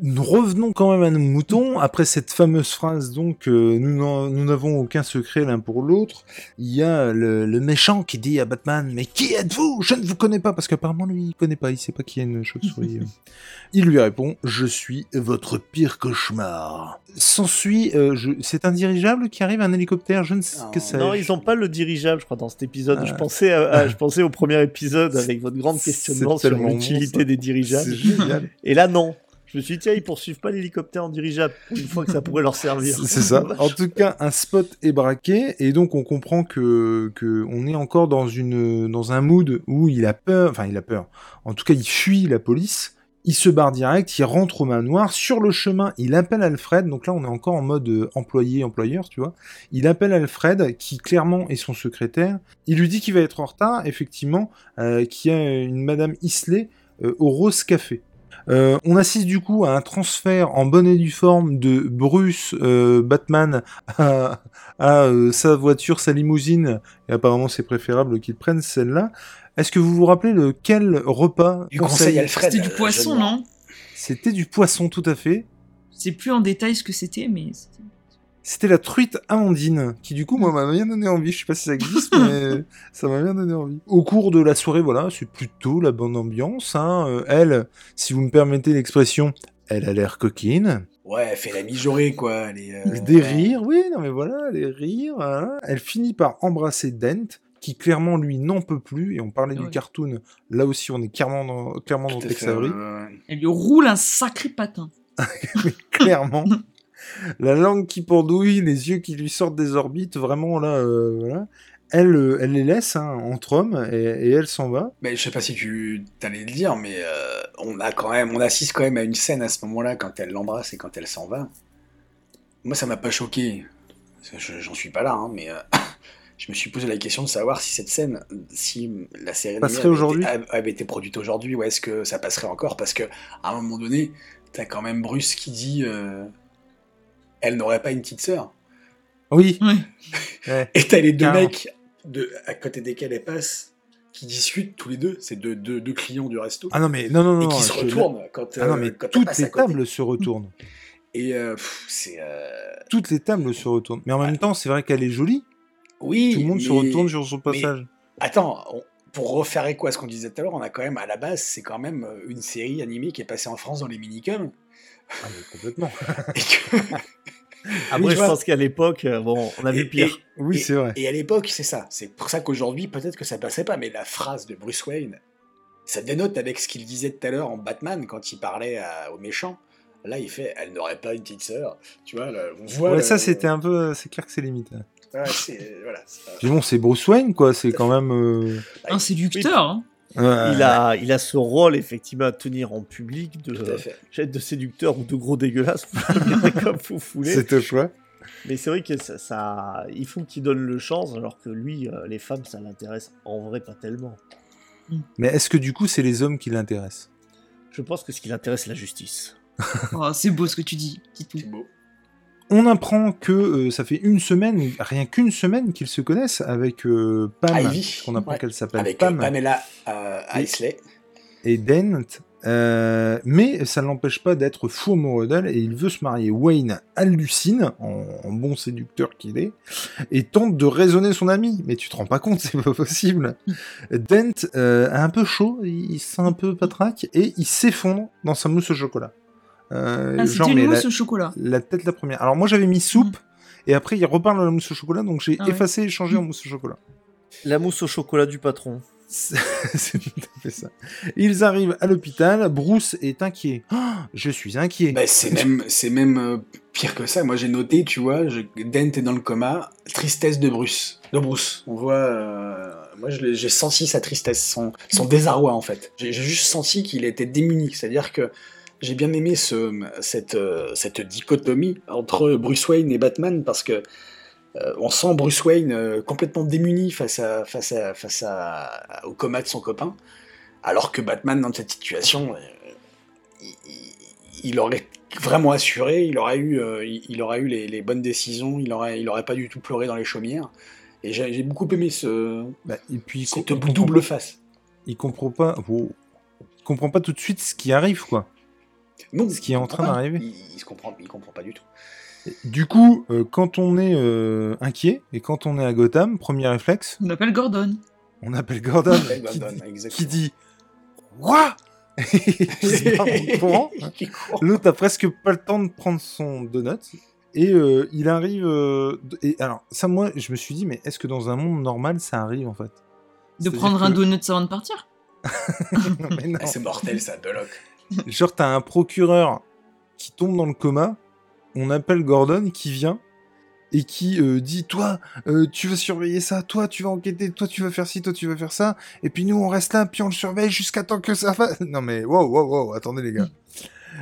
Nous revenons quand même à nos moutons. Après cette fameuse phrase, donc, euh, nous n'avons aucun secret l'un pour l'autre. Il y a le, le méchant qui dit à Batman Mais qui êtes-vous? Je ne vous connais pas. Parce qu'apparemment, lui, il connaît pas. Il sait pas qui est une chauve-souris. il lui répond Je suis votre pire cauchemar. S'ensuit euh, je- C'est un dirigeable qui arrive, un hélicoptère Je ne sais Non, que ça. Non, ils ont pas le dirigeable, je crois, dans cet épisode. Ah. Je, pensais à- à- je pensais au premier épisode avec votre grand C'est questionnement sur l'utilité des dirigeables. C'est. Et là, non. Je me suis dit, tiens, ils poursuivent pas l'hélicoptère en dirigeable. Une fois que ça pourrait leur servir. C'est c'est ça. En tout cas, un spot est braqué et donc on comprend que, que on est encore dans une dans un mood où il a peur. Enfin, il a peur. En tout cas, il fuit la police. il se barre direct, il rentre au manoir. Sur le chemin, il appelle Alfred. Donc là, on est encore en mode euh, employé-employeur, tu vois. Il appelle Alfred, qui clairement est son secrétaire. Il lui dit qu'il va être en retard, effectivement, euh, qu'il y a une Madame Isley euh, au Rose Café. Euh, on assiste du coup à un transfert en bonne et due forme de Bruce euh, Batman à, à, euh, sa voiture, sa limousine, et apparemment c'est préférable qu'il prenne celle-là. Est-ce que vous vous rappelez de quel repas Du conseil Alfred. C'était du poisson, non? C'était du poisson tout à fait. C'est plus en détail ce que c'était, mais. C'était- la truite Amandine, qui du coup, moi, m'a bien donné envie. Je sais pas si ça existe, mais ça m'a bien donné envie. Au cours de la soirée, voilà, c'est plutôt la bonne ambiance. Hein. Euh, elle, si vous me permettez l'expression, elle a l'air coquine. Ouais, elle fait la mijaurée, quoi. Elle est, euh, Des rires, oui, non mais voilà, des rires. voilà. Elle finit par embrasser Dent, qui clairement, lui, n'en peut plus. Et on parlait du Ouais. cartoon, là aussi, on est clairement dans, clairement dans tout Tex Avery. euh, Elle lui roule un sacré patin. Mais clairement. la langue qui pendouille, les yeux qui lui sortent des orbites, vraiment là, euh, voilà. Elle, euh, elle les laisse hein, entre hommes et, et elle s'en va. Mais je sais pas si tu t'allais le dire, mais euh, on a quand même, on assiste quand même à une scène à ce moment-là quand elle l'embrasse et quand elle s'en va. Moi, ça m'a pas choqué. J'en suis pas là, hein, mais euh, je me suis posé la question de savoir si cette scène, si la série avait avait- été produite aujourd'hui, ou est-ce que ça passerait encore? Parce que à un moment donné, t'as quand même Bruce qui dit, elle n'aurait pas une petite sœur. Oui. Ouais. Et t'as les deux Carrément. mecs de, à côté desquels elle passe qui discutent tous les deux, c'est deux, deux, deux clients du resto, Ah non mais non non non. et qui non, se je- retournent quand, Ah non euh, mais quand toutes les tables se retournent. Et euh, c'est. euh, Toutes les tables se retournent. Mais en même temps, c'est vrai qu'elle est jolie. Oui. Tout le monde se retourne sur son passage. Attends, on- pour refaire écho à ce qu'on disait tout à l'heure, on a quand même, à la base, c'est quand même une série animée qui est passée en France dans les minicums. Ah mais complètement. Et, que- Après, je vois. pense qu'à l'époque, euh, bon, on a et- vu pire. Oui c'est vrai. et à l'époque, c'est ça. C'est pour ça qu'aujourd'hui, peut-être que ça passait pas, mais la phrase de Bruce Wayne, ça dénote avec ce qu'il disait tout à l'heure en Batman quand il parlait à- aux méchants. Là, il fait Elle n'aurait pas une petite sœur. Tu vois, là, on voit. Ouais, le- ça c'était un peu, c'est clair que c'est limite. Ouais, c'est- voilà, bon, c'est Bruce Wayne quoi. C'est quand même. euh, Un séducteur, hein. Ouais. Il a, il a ce rôle effectivement à tenir en public de, de séducteur ou de gros dégueulasse, vous l'appelez comme vous voulez. C'est au choix. Mais c'est vrai que ça, ça- il faut qu'il donne le chance, alors que lui, euh, les femmes, ça l'intéresse en vrai pas tellement. Mais est-ce que du coup, c'est les hommes qui l'intéressent? Je pense que ce qui l'intéresse, c'est la justice. Oh, c'est beau ce que tu dis. Titou. C'est beau. On apprend que euh, ça fait une semaine, rien qu'une semaine qu'ils se connaissent avec euh, Pam, Ivy, qu'on apprend ouais. qu'elle s'appelle Avec euh, Pam, Pamela euh, Et- Isley. et Dent. euh, mais ça ne l'empêche pas d'être fou amoureux d'elle et il veut se marier. Wayne hallucine, en, en bon séducteur qu'il est, et tente de raisonner son ami. Mais tu te rends pas compte, c'est pas possible. Dent euh, a un peu chaud, il, il se sent un peu patraque et il s'effondre dans sa mousse au chocolat. Euh, Ah, genre, c'était mais une la- mousse au chocolat. la tête la première. Alors moi j'avais mis soupe et après il reparle de la mousse au chocolat donc j'ai Ah ouais. effacé et changé en mousse au chocolat. La mousse au chocolat du patron. C'est c'est tout à fait ça. Ils arrivent à l'hôpital, Bruce est inquiet. Ah, je suis inquiet. Bah, c'est même, c'est même euh, pire que ça. Moi, j'ai noté, tu vois, je, Dent est dans le coma, tristesse de Bruce. De Bruce. On voit. euh, moi, j'ai senti sa tristesse, son, son désarroi, en fait. J'ai j'ai juste senti qu'il était démuni. C'est-à-dire que j'ai bien aimé ce, cette, euh, cette dichotomie entre Bruce Wayne et Batman parce que. euh, on sent Bruce Wayne euh, complètement démuni face, à, face, à, face à, au coma de son copain, alors que Batman, dans cette situation, euh, il, il- aurait vraiment assuré, il aurait eu, il, il aurait eu les, les bonnes décisions, il aurait, il aurait pas du tout pleuré dans les chaumières. Et j'ai beaucoup aimé ce, Bah, et puis il, cette comprend- double face. il comprend pas. il comprend pas tout de suite ce qui arrive quoi. Non, Ce qui est en train d'arriver. Il, il se comprend, il comprend pas du tout. Du coup, euh, quand on est euh, inquiet et quand on est à Gotham, premier réflexe, On appelle Gordon. on appelle Gordon qui, Gordon, dit- exactement. qui dit Quoi. L'autre a presque pas le temps de prendre son donut. Et euh, il arrive. euh, et alors, ça, moi, je me suis dit, mais est-ce que dans un monde normal, ça arrive en fait? De prendre un que- donut avant de partir? Non, mais non. Ah, c'est mortel, ça, Belloc. Genre, t'as un procureur qui tombe dans le coma. On appelle Gordon qui vient. et qui euh, dit toi euh, tu vas surveiller ça, toi tu vas enquêter, toi tu vas faire ci, toi tu vas faire ça, et puis nous on reste là, puis on le surveille jusqu'à temps que ça fasse. Non mais wow wow wow, attendez les gars.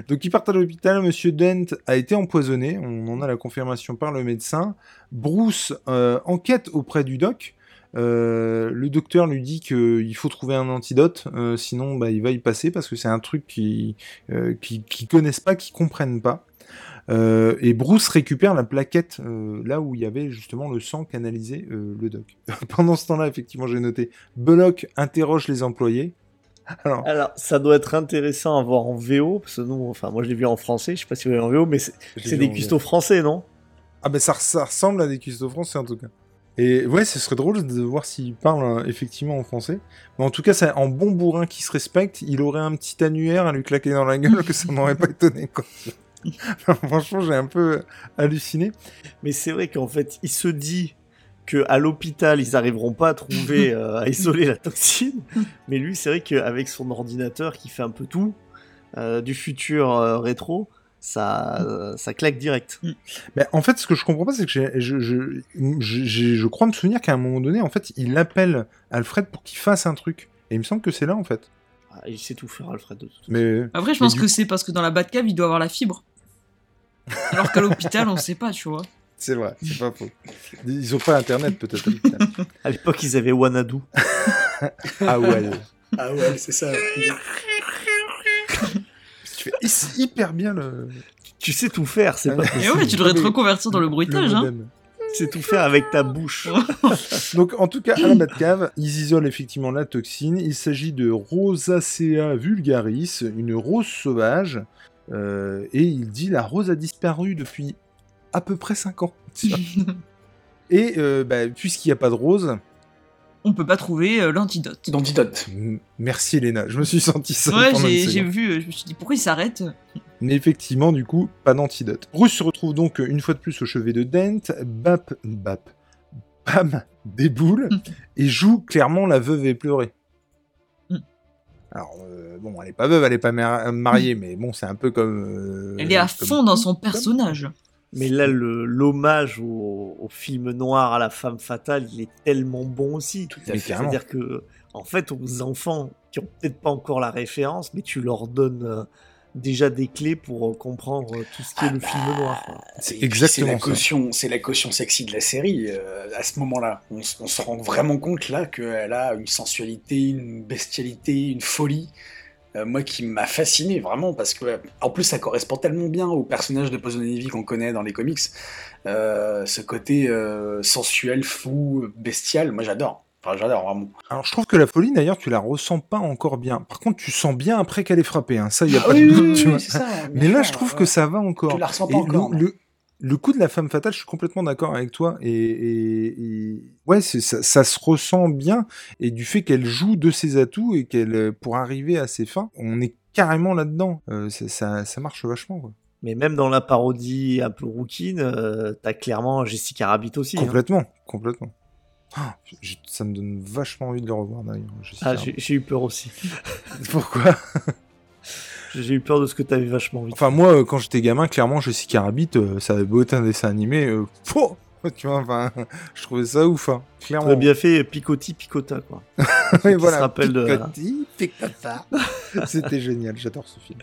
Donc ils partent à l'hôpital, Monsieur Dent a été empoisonné, on en a la confirmation par le médecin. Bruce euh, enquête auprès du doc. Euh, le docteur lui dit qu'il faut trouver un antidote, euh, sinon bah, il va y passer parce que c'est un truc qui, euh, qui, qui connaissent pas, qui comprennent pas. Euh, et Bruce récupère la plaquette là où il y avait justement le sang canalisé le doc. Pendant ce temps-là, effectivement, j'ai noté Belloc interroge les employés. Alors, Alors, ça doit être intéressant à voir en VO, parce que nous, enfin, moi je l'ai vu en français, je sais pas si vous l'avez en VO, mais c'est des custos français, non? Ah ben ça, ça ressemble à des custos français en tout cas. Et ouais, ce serait drôle de voir s'il parle euh, effectivement en français. Mais en tout cas, c'est en bon bourrin qui se respecte, il aurait un petit annuaire à lui claquer dans la gueule que ça m'aurait pas étonné. Quoi. Franchement, j'ai un peu halluciné. Mais c'est vrai qu'en fait, il se dit que à l'hôpital, ils arriveront pas à trouver, euh, à isoler la toxine. Mais lui, c'est vrai qu'avec son ordinateur qui fait un peu tout, euh, du futur euh, rétro, ça, euh, ça claque direct. Mais en fait, ce que je comprends pas, c'est que je, je, je, je crois me souvenir qu'à un moment donné, en fait, il appelle Alfred pour qu'il fasse un truc. Et il me semble que c'est là, en fait. Ah, il sait tout faire, Alfred. De toute façon. Mais Après, je pense que c'est parce que dans la Batcave, il doit avoir la fibre. Alors qu'à l'hôpital, on sait pas, tu vois. c'est vrai, c'est pas faux. Ils ont pas Internet, peut-être. À l'époque, ils avaient Wanadu. ah ouais. Ah ouais, c'est ça. Tu fais hy- hyper bien le. Tu sais tout faire, c'est Ah pas. Et possible. ouais, tu devrais te reconvertir dans le bruitage, le hein. sais tout faire avec ta bouche. Donc, en tout cas, à la Batcave, ils isolent effectivement la toxine. Il s'agit de Rosacea vulgaris, une rose sauvage. Euh, et il dit la rose a disparu depuis à peu près 5 ans. et euh, bah, puisqu'il n'y a pas de rose, On peut pas trouver euh, l'antidote. D'antidote. m- merci Elena, je me suis senti seul Ouais, j'ai vu, euh, je me suis dit pourquoi il s'arrête? Mais effectivement, du coup, pas d'antidote. Bruce se retrouve donc une fois de plus au chevet de Dent. Bap, Bap, Bam déboule et joue clairement la veuve éplorée. Mm. Alors, euh, bon, elle est pas veuve, elle est pas mar- mariée, mais bon, c'est un peu comme. euh, Elle est à comme- fond dans son personnage. Mais là, le- l'hommage au, au film noir à la femme fatale, il est tellement bon aussi. Tout à fait. carrément. C'est-à-dire que, en fait, aux enfants qui ont peut-être pas encore la référence, mais tu leur donnes euh, déjà des clés pour euh, comprendre euh, tout ce qui est le film noir. quoi. C'est exactement C'est la caution, c'est la caution sexy de la série. euh, à ce moment-là, on, on se rend vraiment compte là qu'elle a une sensualité, une bestialité, une folie. Euh, moi, qui m'a fasciné vraiment parce que, en plus, ça correspond tellement bien au personnage de Poison Ivy qu'on connaît dans les comics. Euh, ce côté euh, sensuel, fou, bestial. Moi, j'adore. Enfin, j'adore vraiment. Alors, je trouve que la folie, d'ailleurs, tu la ressens pas encore bien. Par contre, tu sens bien après qu'elle est frappée. Hein. Ça, il y a Ah pas oui, de doute. oui, tu oui, vois. c'est ça, bien Mais là, je trouve ouais. que ça va encore. Tu la ressens Et pas encore. Le, le, le coup de la femme fatale, je suis complètement d'accord avec toi. Et, et- et- ouais, ça, ça se ressent bien. Et du fait qu'elle joue de ses atouts et qu'elle, euh, pour arriver à ses fins, on est carrément là-dedans. Euh, ça, ça marche vachement. Quoi. Mais même dans la parodie un peu rouquine, euh, t'as clairement Jessica Rabbit aussi. hein. Complètement, complètement. Ah, ça me donne vachement envie de le revoir d'ailleurs. Ah, j'ai eu peur aussi. Pourquoi? J'ai eu peur de ce que t'avais vachement envie. de Enfin, moi, euh, quand j'étais gamin, clairement, Jessica Rabbit, euh, ça avait beau être un dessin animé. euh, tu vois, enfin, je trouvais ça ouf, hein, clairement. T'aurais bien fait Picotti Picota, quoi. Oui, qui voilà, se rappelle de- Picotti, Picota. C'était génial, j'adore ce film.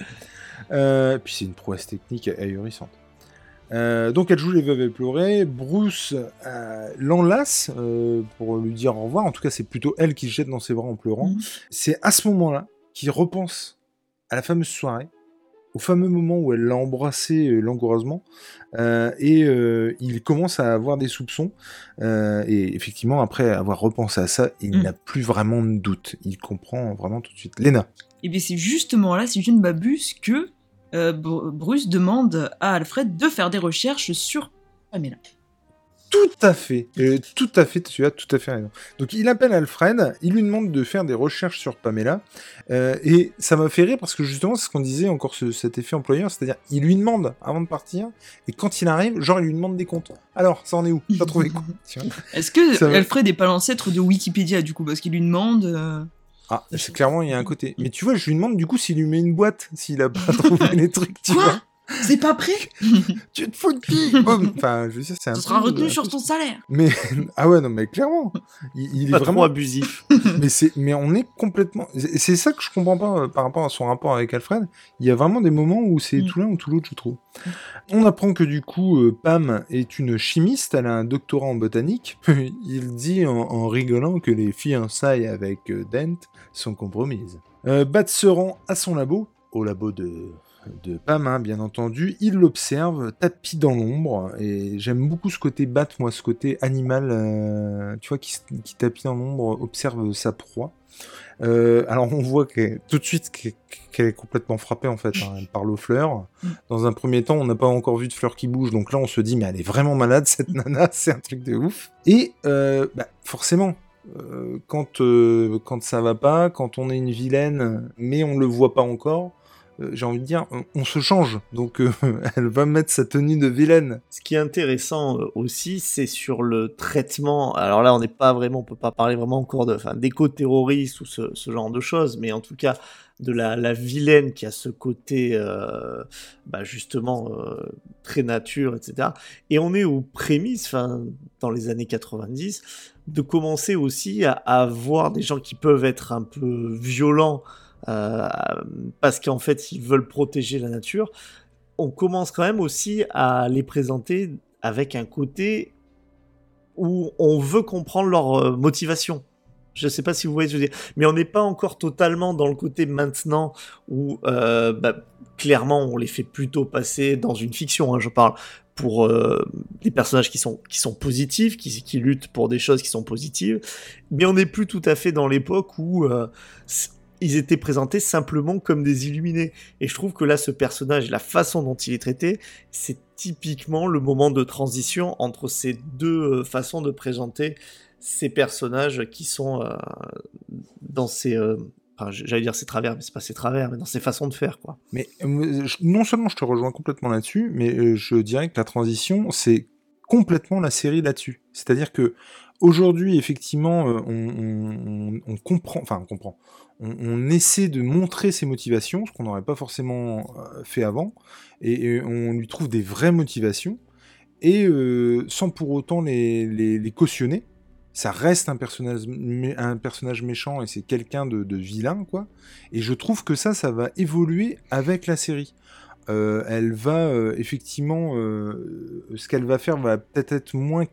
Euh, puis c'est une prouesse technique ahurissante. Euh, donc elle joue les veuves éplorées. Bruce euh, l'enlace euh, pour lui dire au revoir. En tout cas, c'est plutôt elle qui se jette dans ses bras en pleurant. Mhm. C'est à ce moment-là qu'il repense à la fameuse soirée, au fameux moment où elle l'a embrassé euh, langoureusement, euh, et euh, il commence à avoir des soupçons. Euh, et effectivement, après avoir repensé à ça, il Mm. n'a plus vraiment de doute. Il comprend vraiment tout de suite. Léna. Et bien c'est justement là, si je ne m'abuse, que Br- Bruce demande à Alfred de faire des recherches sur Pamela. Tout à fait, Euh, tout à fait, tu as tout à fait raison. Donc il appelle Alfred, il lui demande de faire des recherches sur Pamela, euh, et ça m'a fait rire parce que justement c'est ce qu'on disait encore ce- cet effet employeur, c'est-à-dire il lui demande avant de partir, et quand il arrive, genre il lui demande des comptes. Alors ça en est où? T'as trouvé quoi? Est-ce que Ça. Alfred n'est pas l'ancêtre de Wikipédia du coup? Parce qu'il lui demande. euh, Ah, c'est clairement il y a un côté. Mais tu vois, je lui demande du coup s'il lui met une boîte, s'il a pas trouvé les trucs, tu Quoi? vois? C'est pas prêt Tu te fous de qui Enfin, je sais, c'est un Ça sera peu- retenu sur ton salaire. Mais ah ouais, non, mais clairement, il, il est trop vraiment. abusif. mais c'est, mais on est complètement. C'est ça que je comprends pas euh, par rapport à son rapport avec Alfred. Il y a vraiment des moments où c'est Mm. tout l'un ou tout l'autre, je trouve. On apprend que du coup, euh, Pam est une chimiste. Elle a un doctorat en botanique. il dit en, en rigolant que les fiançailles avec euh, Dent sont compromises. Euh, Bat se rend à son labo, au labo de de Pam, hein, bien entendu. Il l'observe, tapis dans l'ombre, et j'aime beaucoup ce côté bat, moi, ce côté animal, euh, tu vois, qui, qui tapis dans l'ombre, observe sa proie. Euh, alors on voit qu'elle- tout de suite qu'elle est complètement frappée en fait, hein, aux fleurs. Mm. Dans un premier temps, on n'a pas encore vu de fleurs qui bougent, donc là on se dit mais elle est vraiment malade cette nana, c'est un truc de ouf. Et euh, bah, forcément, euh, quand euh, quand ça va pas, quand on est une vilaine, mais on le voit pas encore, j'ai envie de dire, on, se change. Donc euh, elle va mettre sa tenue de vilaine. Ce qui est intéressant euh, aussi, c'est sur le traitement. Alors là, on n'est pas vraiment, on peut pas parler vraiment encore de, enfin, d'éco-terroriste ou ce, genre de choses, mais en tout cas de la, la vilaine qui a ce côté, euh, bah, justement, euh, très nature, etc. Et on est aux prémices, enfin, dans les années 90, de commencer aussi à, à voir des gens qui peuvent être un peu violents euh, parce qu'en fait ils veulent protéger la nature. On commence quand même aussi à les présenter avec un côté où on veut comprendre leur euh, motivation. Je ne sais pas si vous voyez ce que je veux dire, mais on n'est pas encore totalement dans le côté maintenant où euh, bah, clairement on les fait plutôt passer dans une fiction, hein, je parle, pour euh, des personnages qui sont, qui sont positifs, qui, qui luttent pour des choses qui sont positives, mais on n'est plus tout à fait dans l'époque où euh, ils étaient présentés simplement comme des illuminés. Et je trouve que là, ce personnage, la façon dont il est traité, c'est typiquement le moment de transition entre ces deux euh, façons de présenter ces personnages qui sont euh, dans ces... euh, j'allais dire ces travers, mais c'est pas ces travers, mais dans ces façons de faire, quoi. Mais non seulement je te rejoins complètement là-dessus, mais je dirais que la transition, c'est complètement la série là-dessus. C'est-à-dire que aujourd'hui, effectivement, euh, on, comprend, enfin essaie de montrer ses motivations, ce qu'on n'aurait pas forcément euh, fait avant, et, on lui trouve des vraies motivations, et euh, sans pour autant les, cautionner. Ça reste un personnage, un personnage méchant et c'est quelqu'un de, de vilain, quoi. Et je trouve que ça, ça va évoluer avec la série. Euh, elle va euh, effectivement, euh, ce qu'elle va faire va peut-être être moins,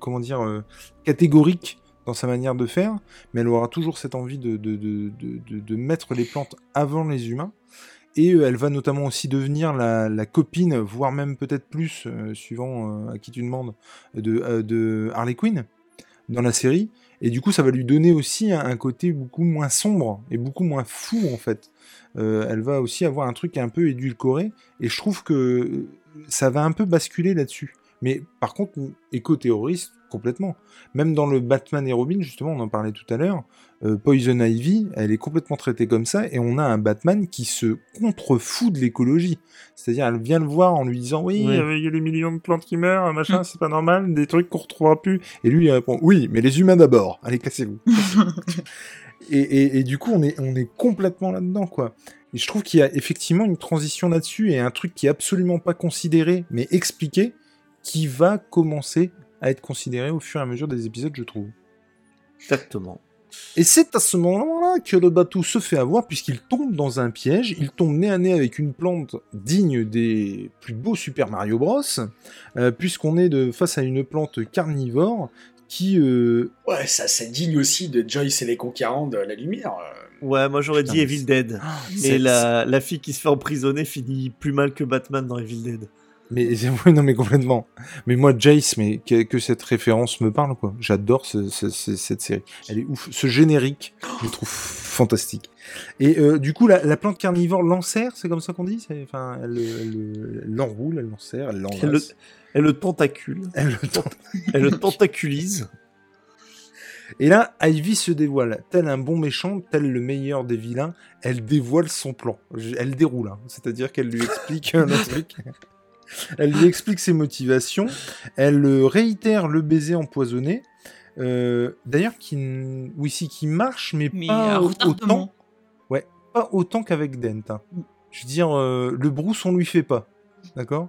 comment dire, catégorique dans sa manière de faire, mais elle aura toujours cette envie de, mettre les plantes avant les humains. Et elle va notamment aussi devenir la, la copine, voire même peut-être plus, suivant à qui tu demandes, de, de Harley Quinn dans la série. Et du coup, ça va lui donner aussi un, côté beaucoup moins sombre et beaucoup moins fou en fait. Euh, elle va aussi avoir un truc un peu édulcoré. Et je trouve que ça va un peu basculer là-dessus. Mais par contre, éco-terroriste, complètement. Même dans le Batman et Robin, justement, on en parlait tout à l'heure, euh, Poison Ivy, elle est complètement traitée comme ça, et on a un Batman qui se contrefout de l'écologie. C'est-à-dire, elle vient le voir en lui disant Oui, Oui. euh, il y a des millions de plantes qui meurent, machin, Mm. c'est pas normal, des trucs qu'on retrouvera plus. Et lui, il répond Oui, mais les humains d'abord, allez, cassez-vous. et, et- et du coup, on est, on est complètement là-dedans, quoi. Et je trouve qu'il y a effectivement une transition là-dessus et un truc qui est absolument pas considéré, mais expliqué, qui va commencer à être considéré au fur et à mesure des épisodes, je trouve. Exactement. Et c'est à ce moment-là que le bateau se fait avoir puisqu'il tombe dans un piège, il tombe nez à nez avec une plante digne des plus beaux Super Mario Bros, euh, puisqu'on est de, face à une plante carnivore qui... euh, Ouais, ça c'est digne aussi de Joyce et les conquérants de la lumière. euh. Ouais, moi j'aurais dit Evil Dead. c'est- Mais la, la fille qui se fait emprisonner finit plus mal que Batman dans Evil Dead. Mais oui, non, mais complètement. Mais moi, Jace, mais que, que cette référence me parle, quoi. J'adore ce- ce- ce- cette série. Elle est ouf. Ce générique, je le trouve fantastique. Et euh, du coup, la, la plante carnivore l'enserre, c'est comme ça qu'on dit? Enfin, elle, l'enroule, elle l'enserre, elle Elle le, l'enlace. elle le tentacule. Elle le tente. Elle le tentaculise. Et là, Ivy se dévoile. Tel un bon méchant, tel le meilleur des vilains, elle dévoile son plan. Elle déroule, hein. c'est-à-dire qu'elle lui explique euh, le truc. Elle lui explique ses motivations. Elle euh, réitère le baiser empoisonné. Euh, D'ailleurs, qui, n- oui, si, qui marche, mais, Mais pas au- autant, ouais, pas autant qu'avec Dent. hein. Mm. Je veux dire, euh, le brousse, on lui fait pas. d'accord?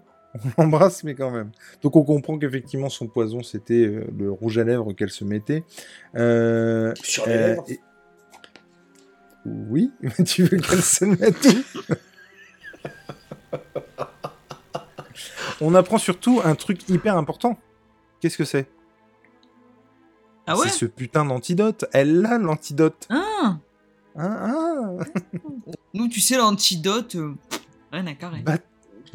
On l'embrasse, mais quand même. Donc on comprend qu'effectivement son poison c'était euh, le rouge à lèvres qu'elle se mettait. Euh, Sur les euh, lèvres. et- Oui, mais tu veux qu'elle se le mette où? On apprend surtout un truc hyper important. Qu'est-ce que c'est? Ah ouais? C'est ce putain d'antidote. Elle a l'antidote. Ah Hein, ah. Nous, tu sais, l'antidote, euh, rien à carrer. Bat-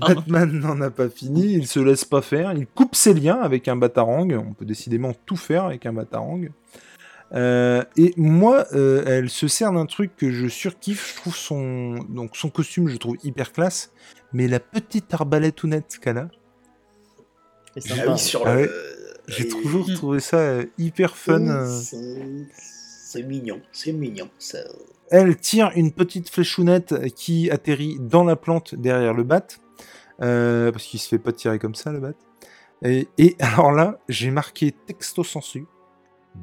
Pardon. Batman n'en a pas fini, il se laisse pas faire, il coupe ses liens avec un batarang, on peut décidément tout faire avec un batarang. Euh, et moi, euh, elle se sert d'un truc que je surkiffe, je trouve son, donc son costume, je trouve hyper classe, mais la petite arbalète honnête qu'elle a, Ah sympa. oui, sur Ah le. ouais. j'ai et- toujours trouvé ça euh, hyper fun. C'est- C'est mignon, c'est mignon. Ça... Elle tire une petite fléchounette qui atterrit dans la plante derrière le bat. euh, parce qu'il se fait pas tirer comme ça, le bat. Et, et alors là, j'ai marqué texto sensu.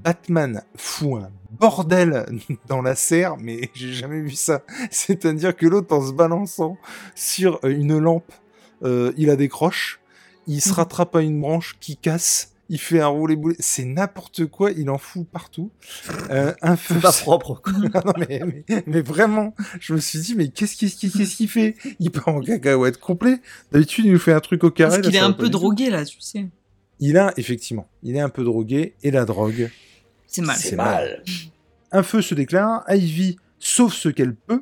Batman fout un bordel dans la serre, mais j'ai jamais vu ça. C'est-à-dire que l'autre, en se balançant sur euh, une lampe, euh, il a des croches, il se Mhm. rattrape à une branche qui casse, il fait un roulé boulet, c'est n'importe quoi, il en fout partout. Euh, un feu C'est pas propre, quoi. ah non, mais, mais, mais vraiment, je me suis dit, mais qu'est-ce qu'il qu'est-ce qu'il fait? Il part en cacahuète complet. D'habitude, il nous fait un truc au carré. Parce qu'il est un peu drogué, là, tu sais. Il a, effectivement, il est un peu drogué, et la drogue. C'est mal. C'est C'est mal. Un feu se déclare, Ivy sauve ce qu'elle peut,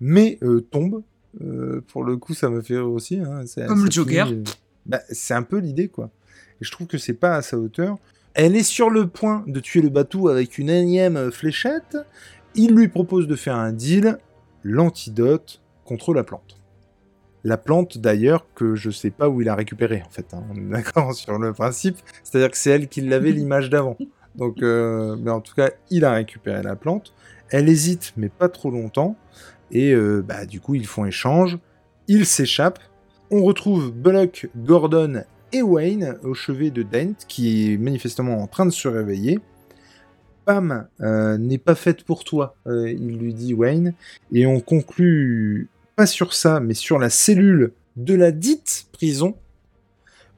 mais euh, tombe. Euh, pour le coup, ça me fait rire aussi. hein. C'est- Comme le Joker. finit, euh, bah, c'est un peu l'idée, quoi. Et je trouve que c'est pas à sa hauteur. Elle est sur le point de tuer le bateau avec une énième fléchette. Il lui propose de faire un deal, l'antidote contre la plante. La plante, d'ailleurs, que je sais pas où il a récupéré, en fait. hein. On est d'accord sur le principe. C'est-à-dire que c'est elle qui l'avait l'image d'avant. Donc, euh, en tout cas, il a récupéré la plante. Elle hésite, mais pas trop longtemps. Et euh, bah, du coup, ils font échange. Ils s'échappent. On retrouve Bullock, Gordon et Wayne au chevet de Dent, qui est manifestement en train de se réveiller. Pam euh, n'est pas faite pour toi, il lui dit Wayne. Et on conclut pas sur ça, mais sur la cellule de la dite prison,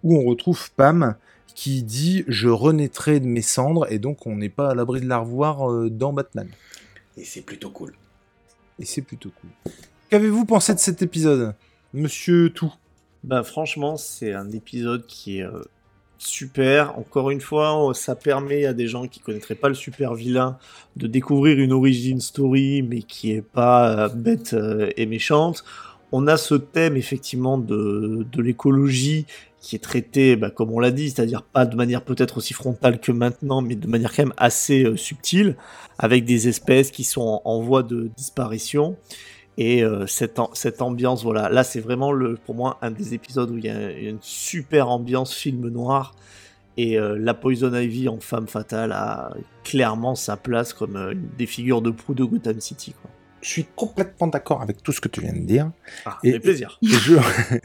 où on retrouve Pam qui dit Je renaîtrai de mes cendres, et donc on n'est pas à l'abri de la revoir euh, dans Batman. Et c'est plutôt cool. Et c'est plutôt cool. Qu'avez-vous pensé de cet épisode, monsieur Tout Bah franchement, c'est un épisode qui est euh, super. Encore une fois, euh, ça permet à des gens qui connaîtraient pas le super vilain de découvrir une origin story, mais qui est pas euh, bête euh, et méchante. On a ce thème effectivement de, l'écologie qui est traité, bah, comme on l'a dit, c'est-à-dire pas de manière peut-être aussi frontale que maintenant, mais de manière quand même assez euh, subtile, avec des espèces qui sont en, voie de disparition. Et euh, cette, am- cette ambiance, voilà, là c'est vraiment pour moi un des épisodes où il y a une super ambiance film noir. Et euh, la Poison Ivy en femme fatale a clairement sa place comme une des figures de proue de Gotham City. Quoi. Je suis complètement d'accord avec tout ce que tu viens de dire. Ah, Et- plaisir. Et je...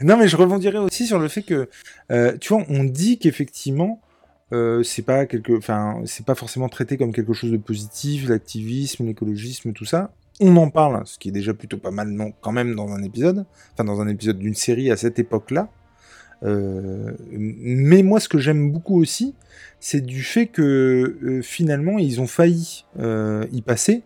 non, mais je rebondirais aussi sur le fait que, euh, tu vois, on dit qu'effectivement, euh, c'est pas quelque, enfin, c'est pas forcément traité comme quelque chose de positif, l'activisme, l'écologisme, tout ça. On en parle, ce qui est déjà plutôt pas mal, non, quand même, dans un épisode, enfin, dans un épisode d'une série à cette époque-là. Euh, mais moi, ce que j'aime beaucoup aussi, c'est du fait que finalement, ils ont failli y passer,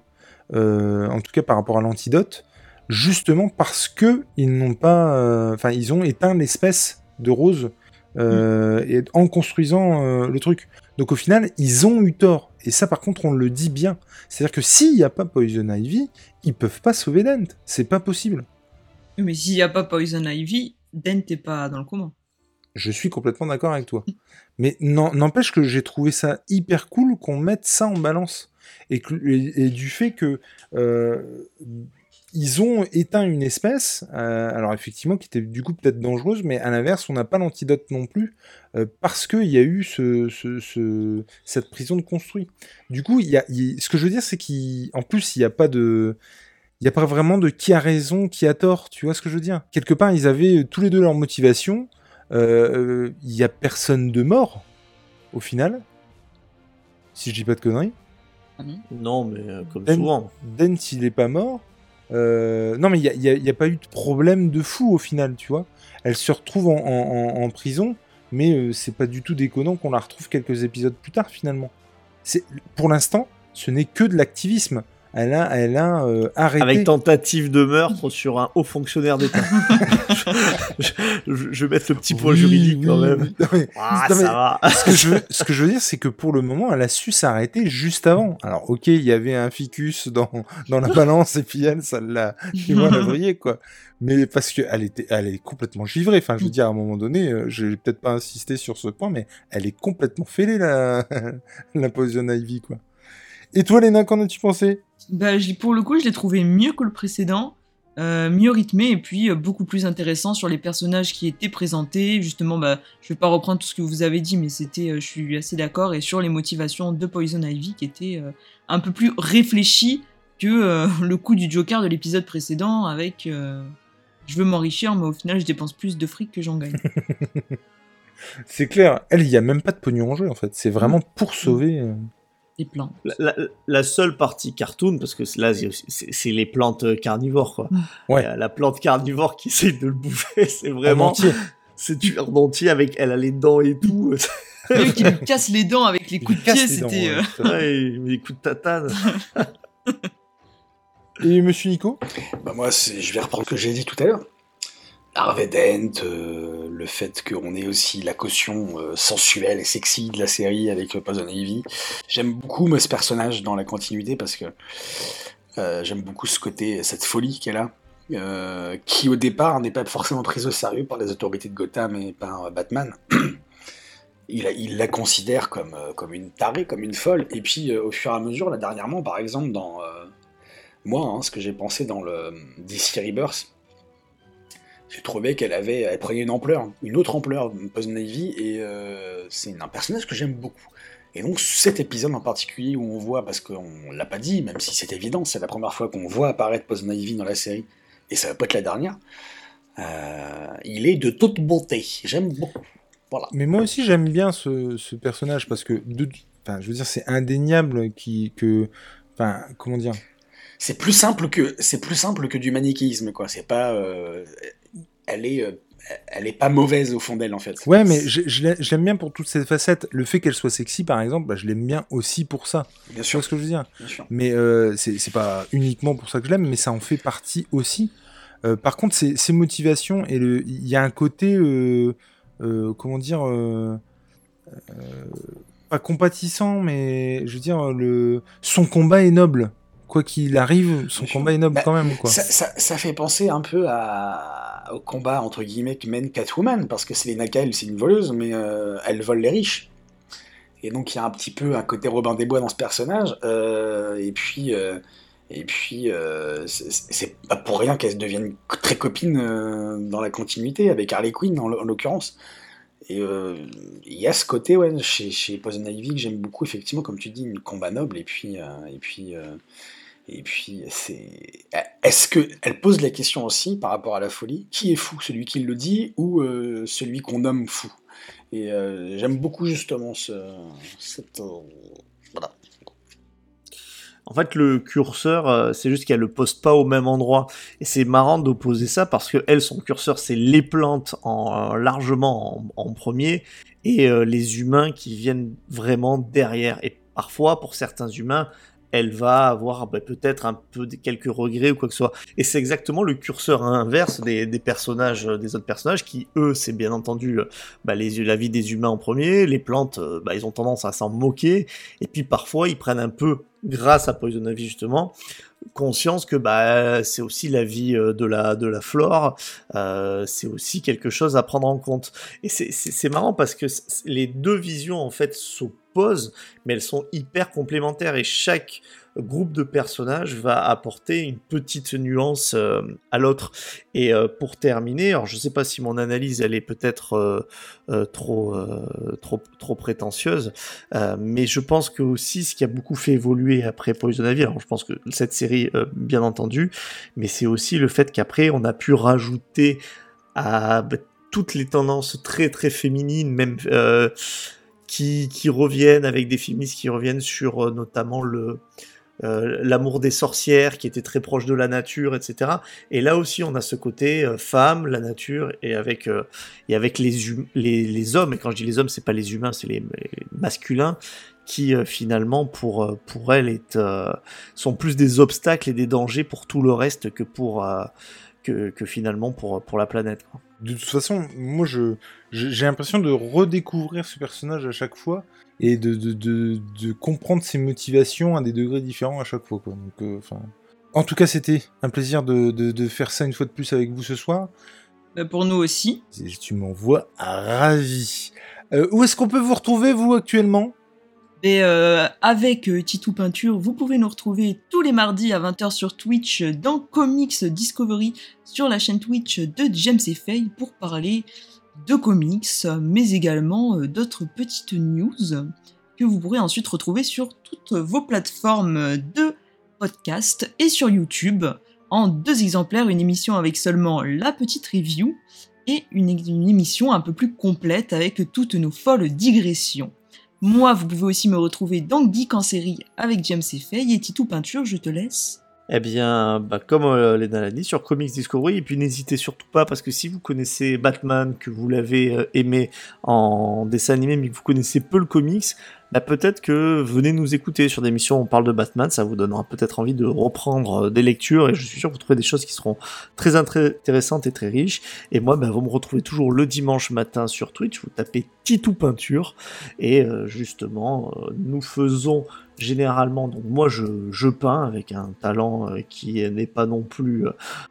en tout cas par rapport à l'antidote, justement parce que ils n'ont pas, euh, enfin, ils ont éteint l'espèce de rose euh, et en construisant euh, le truc. Donc au final, ils ont eu tort. Et ça, par contre, on le dit bien. C'est-à-dire que s'il n'y a pas Poison Ivy, ils peuvent pas sauver Dent. C'est pas possible. Mais s'il n'y a pas Poison Ivy, Dent n'est pas dans le coma. Je suis complètement d'accord avec toi. Mais n'empêche que j'ai trouvé ça hyper cool qu'on mette ça en balance. Et, du fait que euh, ils ont éteint une espèce, euh, alors effectivement qui était du coup peut-être dangereuse, mais à l'inverse, on n'a pas l'antidote non plus, euh, parce qu'il y a eu ce, ce- ce- cette prison de construit. Du coup, ce que je veux dire, c'est qu'en plus, il n'y a pas n'y vraiment de qui a raison, qui a tort, tu vois ce que je veux dire? Quelque part, ils avaient tous les deux leur motivation, euh, il y a personne de mort au final, si je dis pas de conneries. Non, mais euh, comme Ben- souvent. Dent il est pas mort, non, mais il n'y a, pas eu de problème de fou au final, tu vois. Elle se retrouve en, prison, mais c'est pas du tout déconnant qu'on la retrouve quelques épisodes plus tard finalement. Pour l'instant, ce n'est que de l'activisme elle a, elle a euh, arrêté. Avec tentative de meurtre sur un haut fonctionnaire d'État. je, vais mettre le petit point juridique quand même. Ah, ça va. ce, que je veux, ce que je veux dire, c'est que pour le moment, elle a su s'arrêter juste avant. Alors, ok, il y avait un ficus dans, dans la balance et puis elle, ça l'a, la quoi. Mais parce qu'elle était, elle est complètement givrée. Enfin, je veux dire, à un moment donné, euh, je vais peut-être pas insister sur ce point, mais elle est complètement fêlée, la, la Poison Ivy, quoi. Et toi, Léna, qu'en as-tu pensé? Bah, Pour le coup, je l'ai trouvé mieux que le précédent, euh, mieux rythmé et puis euh, beaucoup plus intéressant sur les personnages qui étaient présentés. Justement, bah, je vais pas reprendre tout ce que vous avez dit, mais c'était, euh, je suis assez d'accord, et sur les motivations de Poison Ivy qui étaient un peu plus réfléchies que le coup du Joker de l'épisode précédent avec je veux m'enrichir, mais au final, je dépense plus de fric que j'en gagne. C'est clair, elle, il n'y a même pas de pognon en jeu en fait, c'est vraiment pour sauver plantes. La, seule partie cartoon, parce que là, c'est les plantes carnivores, quoi. Ouais. La, plante carnivore qui essaie de le bouffer, c'est vraiment. C'est du entier avec elle a les dents et tout. Lui qui lui casse les dents avec les coups de pied, c'était. Ouais, les coups de tatane. et monsieur Nico? Bah, moi, je vais reprendre ce que j'ai dit tout à l'heure. Harvey Dent, euh, le fait qu'on ait aussi la caution euh, sensuelle et sexy de la série avec euh, Poison Ivy. J'aime beaucoup ce personnage dans la continuité parce que j'aime beaucoup ce côté, cette folie qu'elle a, qui au départ n'est pas forcément prise au sérieux par les autorités de Gotham et par Batman. il, la considère comme, une tarée, comme une folle. Et puis au fur et à mesure, là dernièrement, par exemple, dans moi, hein, ce que j'ai pensé dans le DC Rebirth, j'ai trouvé qu'elle avait, elle prenait une ampleur, une autre ampleur, Poison Ivy, et euh, c'est un personnage que j'aime beaucoup. Et donc cet épisode en particulier où on voit, parce qu'on l'a pas dit, même si c'est évident, c'est la première fois qu'on voit apparaître Poison Ivy dans la série, et ça va pas être la dernière, euh, il est de toute beauté. J'aime beaucoup. Voilà. Mais moi aussi j'aime bien ce, personnage parce que, enfin, je veux dire, c'est indéniable qui, que, enfin, comment dire, c'est plus simple que c'est plus simple que du manichéisme quoi c'est pas euh, elle est, euh, elle est pas mauvaise au fond d'elle en fait. Ouais, mais je, l'aime bien pour toutes ces facettes. Le fait qu'elle soit sexy, par exemple, bah, je l'aime bien aussi pour ça. Bien sûr. ce que je veux dire? Mais euh, c'est pas uniquement pour ça que je l'aime, mais ça en fait partie aussi. Euh, par contre, ses, motivations et le, il y a un côté, euh, comment dire, pas compatissant, mais je veux dire, le, son combat est noble quoi qu'il arrive, son combat est noble bah, quand même. Quoi. Ça, fait penser un peu à, au combat entre guillemets que mène Catwoman, parce que Selena Kyle, c'est une voleuse, mais euh, elle vole les riches. Et donc il y a un petit peu un côté Robin des Bois dans ce personnage. Euh, et puis, euh, et puis c'est pas pour rien qu'elle devienne très copine dans la continuité, avec Harley Quinn en, l'occurrence. Et il y a ce côté ouais, chez, chez Poison Ivy que j'aime beaucoup, effectivement, comme tu dis, une combat noble, et puis, et puis et puis, c'est. Est-ce qu'elle pose la question aussi par rapport à la folie Qui est fou? Celui qui le dit ou euh, celui qu'on nomme fou? Et euh, j'aime beaucoup justement ce, cette. Euh, voilà. En fait, le curseur, c'est juste qu'elle le pose pas au même endroit. Et c'est marrant d'opposer ça parce que elle, son curseur, c'est les plantes en, largement en, premier et les humains qui viennent vraiment derrière. Et parfois, pour certains humains, elle va avoir bah, peut-être un peu quelques regrets ou quoi que ce soit. Et c'est exactement le curseur inverse des, personnages, euh, des autres personnages qui, eux, c'est bien entendu euh, bah, les, la vie des humains en premier. Les plantes, euh, bah, ils ont tendance à s'en moquer. Et puis parfois, ils prennent un peu, grâce à Poison Ivy justement, conscience que bah c'est aussi la vie de la de la flore, c'est aussi quelque chose à prendre en compte. Et c'est marrant parce que les deux visions en fait sont mais elles sont hyper complémentaires et chaque groupe de personnages va apporter une petite nuance euh, à l'autre. Et euh, pour terminer, alors je sais pas si mon analyse elle est peut-être euh, trop, trop, trop prétentieuse, mais je pense que aussi ce qui a beaucoup fait évoluer après Poison Ivy, alors je pense que cette série, bien entendu, mais c'est aussi le fait qu'après on a pu rajouter à bah, toutes les tendances très très féminines, même qui, reviennent avec des féministes qui reviennent sur notamment le, euh, l'amour des sorcières qui était très proche de la nature, etc. Et là aussi, on a ce côté euh, femme, la nature, et avec, euh, et avec les, les, hommes, et quand je dis les hommes, c'est pas les humains, c'est les, masculins, qui finalement, pour, pour elle, sont plus des obstacles et des dangers pour tout le reste que pour... Que, finalement pour, pour la planète. De toute façon, moi, je, j'ai l'impression de redécouvrir ce personnage à chaque fois et de, de, de, de, comprendre ses motivations à des degrés différents à chaque fois. Quoi. Donc, euh, en tout cas, c'était un plaisir de, de, faire ça une fois de plus avec vous ce soir. Bah, pour nous aussi. Tu m'envoies ravi. Euh, où est-ce qu'on peut vous retrouver, vous, actuellement? Et euh, avec euh, Titou Peinture, vous pouvez nous retrouver tous les mardis à 20h sur Twitch dans Comics Discovery sur la chaîne Twitch de James et Faye pour parler de comics, mais également euh, d'autres petites news que vous pourrez ensuite retrouver sur toutes vos plateformes de podcast et sur YouTube en deux exemplaires, une émission avec seulement la petite review et une, émission un peu plus complète avec toutes nos folles digressions. Moi, vous pouvez aussi me retrouver dans Geek en série avec James et Faye et Titou Peinture, je te laisse. Eh bien, bah, comme euh, Léna l'a dit, sur Comics Discovery, et puis n'hésitez surtout pas, parce que si vous connaissez Batman, que vous l'avez euh, aimé en dessin animé, mais que vous connaissez peu le comics, bah, peut-être que venez nous écouter sur des missions où on parle de Batman, ça vous donnera peut-être envie de reprendre euh, des lectures, et je suis sûr que vous trouverez des choses qui seront très intéressantes et très riches. Et moi, bah, vous me retrouvez toujours le dimanche matin sur Twitch, vous tapez Titou Peinture, et euh, justement, nous faisons généralement, donc moi je, je peins avec un talent qui n'est pas non plus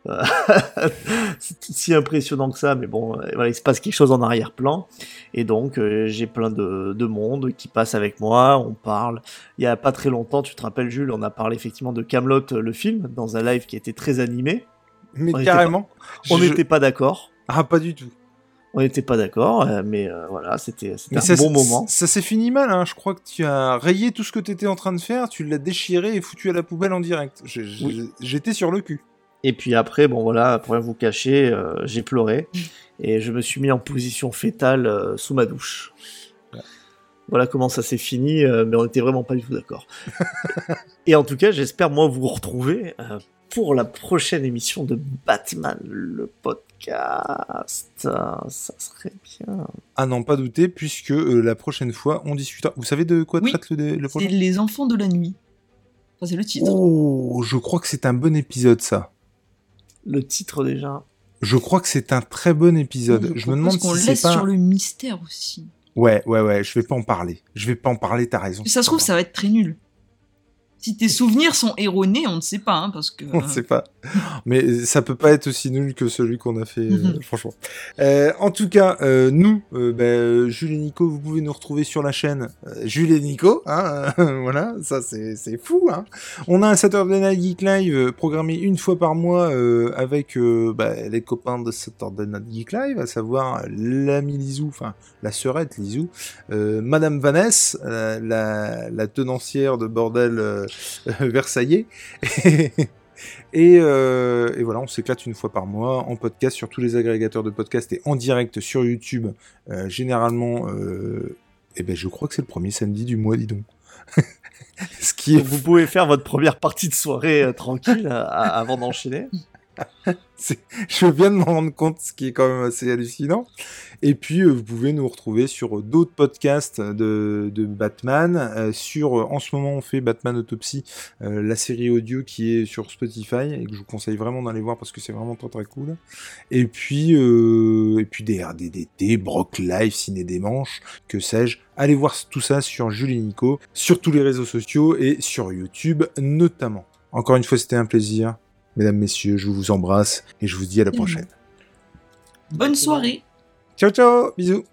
si impressionnant que ça, mais bon, voilà, il se passe quelque chose en arrière-plan, et donc j'ai plein de, de monde qui passe avec moi, on parle. Il y a pas très longtemps, tu te rappelles Jules, on a parlé effectivement de Camelot le film dans un live qui était très animé. Mais carrément. on n'était pas d'accord. Ah pas du tout. On n'était pas d'accord, euh, mais euh, voilà, c'était un bon moment. Ça s'est fini mal, hein. je crois que tu as rayé tout ce que tu étais en train de faire, tu l'as déchiré et foutu à la poubelle en direct. J'étais sur le cul. Et puis après, bon voilà, pour rien vous cacher, euh, j'ai pleuré mm. et je me suis mis en position fétale sous ma douche. Voilà comment ça s'est fini, euh, mais on n'était vraiment pas du tout d'accord. et en tout cas, j'espère moi vous retrouver euh, pour la prochaine émission de Batman, le podcast. Ça serait bien. Ah non, pas douter, puisque euh, la prochaine fois, on discutera. Vous savez de quoi traite le, le prochain C'est les enfants de la nuit. c'est le titre. Oh, je crois que c'est un bon épisode, ça. Le titre déjà. Je crois que c'est un très bon épisode. je me demande si c'est pas. sur le mystère aussi. Ouais, ouais, ouais, je vais pas en parler. Je vais pas en parler, t'as raison. ça se trouve, ça va être très nul. Si tes souvenirs sont erronés, on ne sait pas, hein, parce que. On ne sait pas. Mais ça peut pas être aussi nul que celui qu'on a fait, euh, mhm. franchement. Euh, en tout cas, euh, nous, ben, Jules et Nico, vous pouvez nous retrouver sur la chaîne Jules et Nico. Hein, voilà, ça c'est fou. Hein. On a un Saturday Night Geek Live programmé une fois par mois avec ben, les copains de Saturday Night Geek Live, à savoir l'ami Lizou, enfin la sœurette Lizou, Madame Vanessa, la, la, tenancière de bordel Versaillais. Euh, et, voilà, on s'éclate une fois par mois en podcast sur tous les agrégateurs de podcast et en direct sur YouTube. Euh, généralement, euh, eh ben, je crois que c'est le premier samedi du mois, dis donc. Ce qui Vous pouvez faire votre première partie de soirée tranquille avant d'enchaîner. je viens de me rendre compte, ce qui est quand même assez hallucinant. Et puis, euh, vous pouvez nous retrouver sur d'autres podcasts de, Batman. Euh, sur, euh, en ce moment, on fait Batman Autopsy, la série audio qui est sur Spotify et que je vous conseille vraiment d'aller voir parce que c'est vraiment très très cool. Et puis, et puis des RDDT, Brock Live, Ciné des Manches, que sais-je. Allez voir tout ça sur Julie Nico, sur tous les réseaux sociaux et sur YouTube notamment. Encore une fois, c'était un plaisir. Mesdames, messieurs, je vous embrasse et je vous dis à la prochaine. Bonne soirée. Ciao, ciao. Bisous.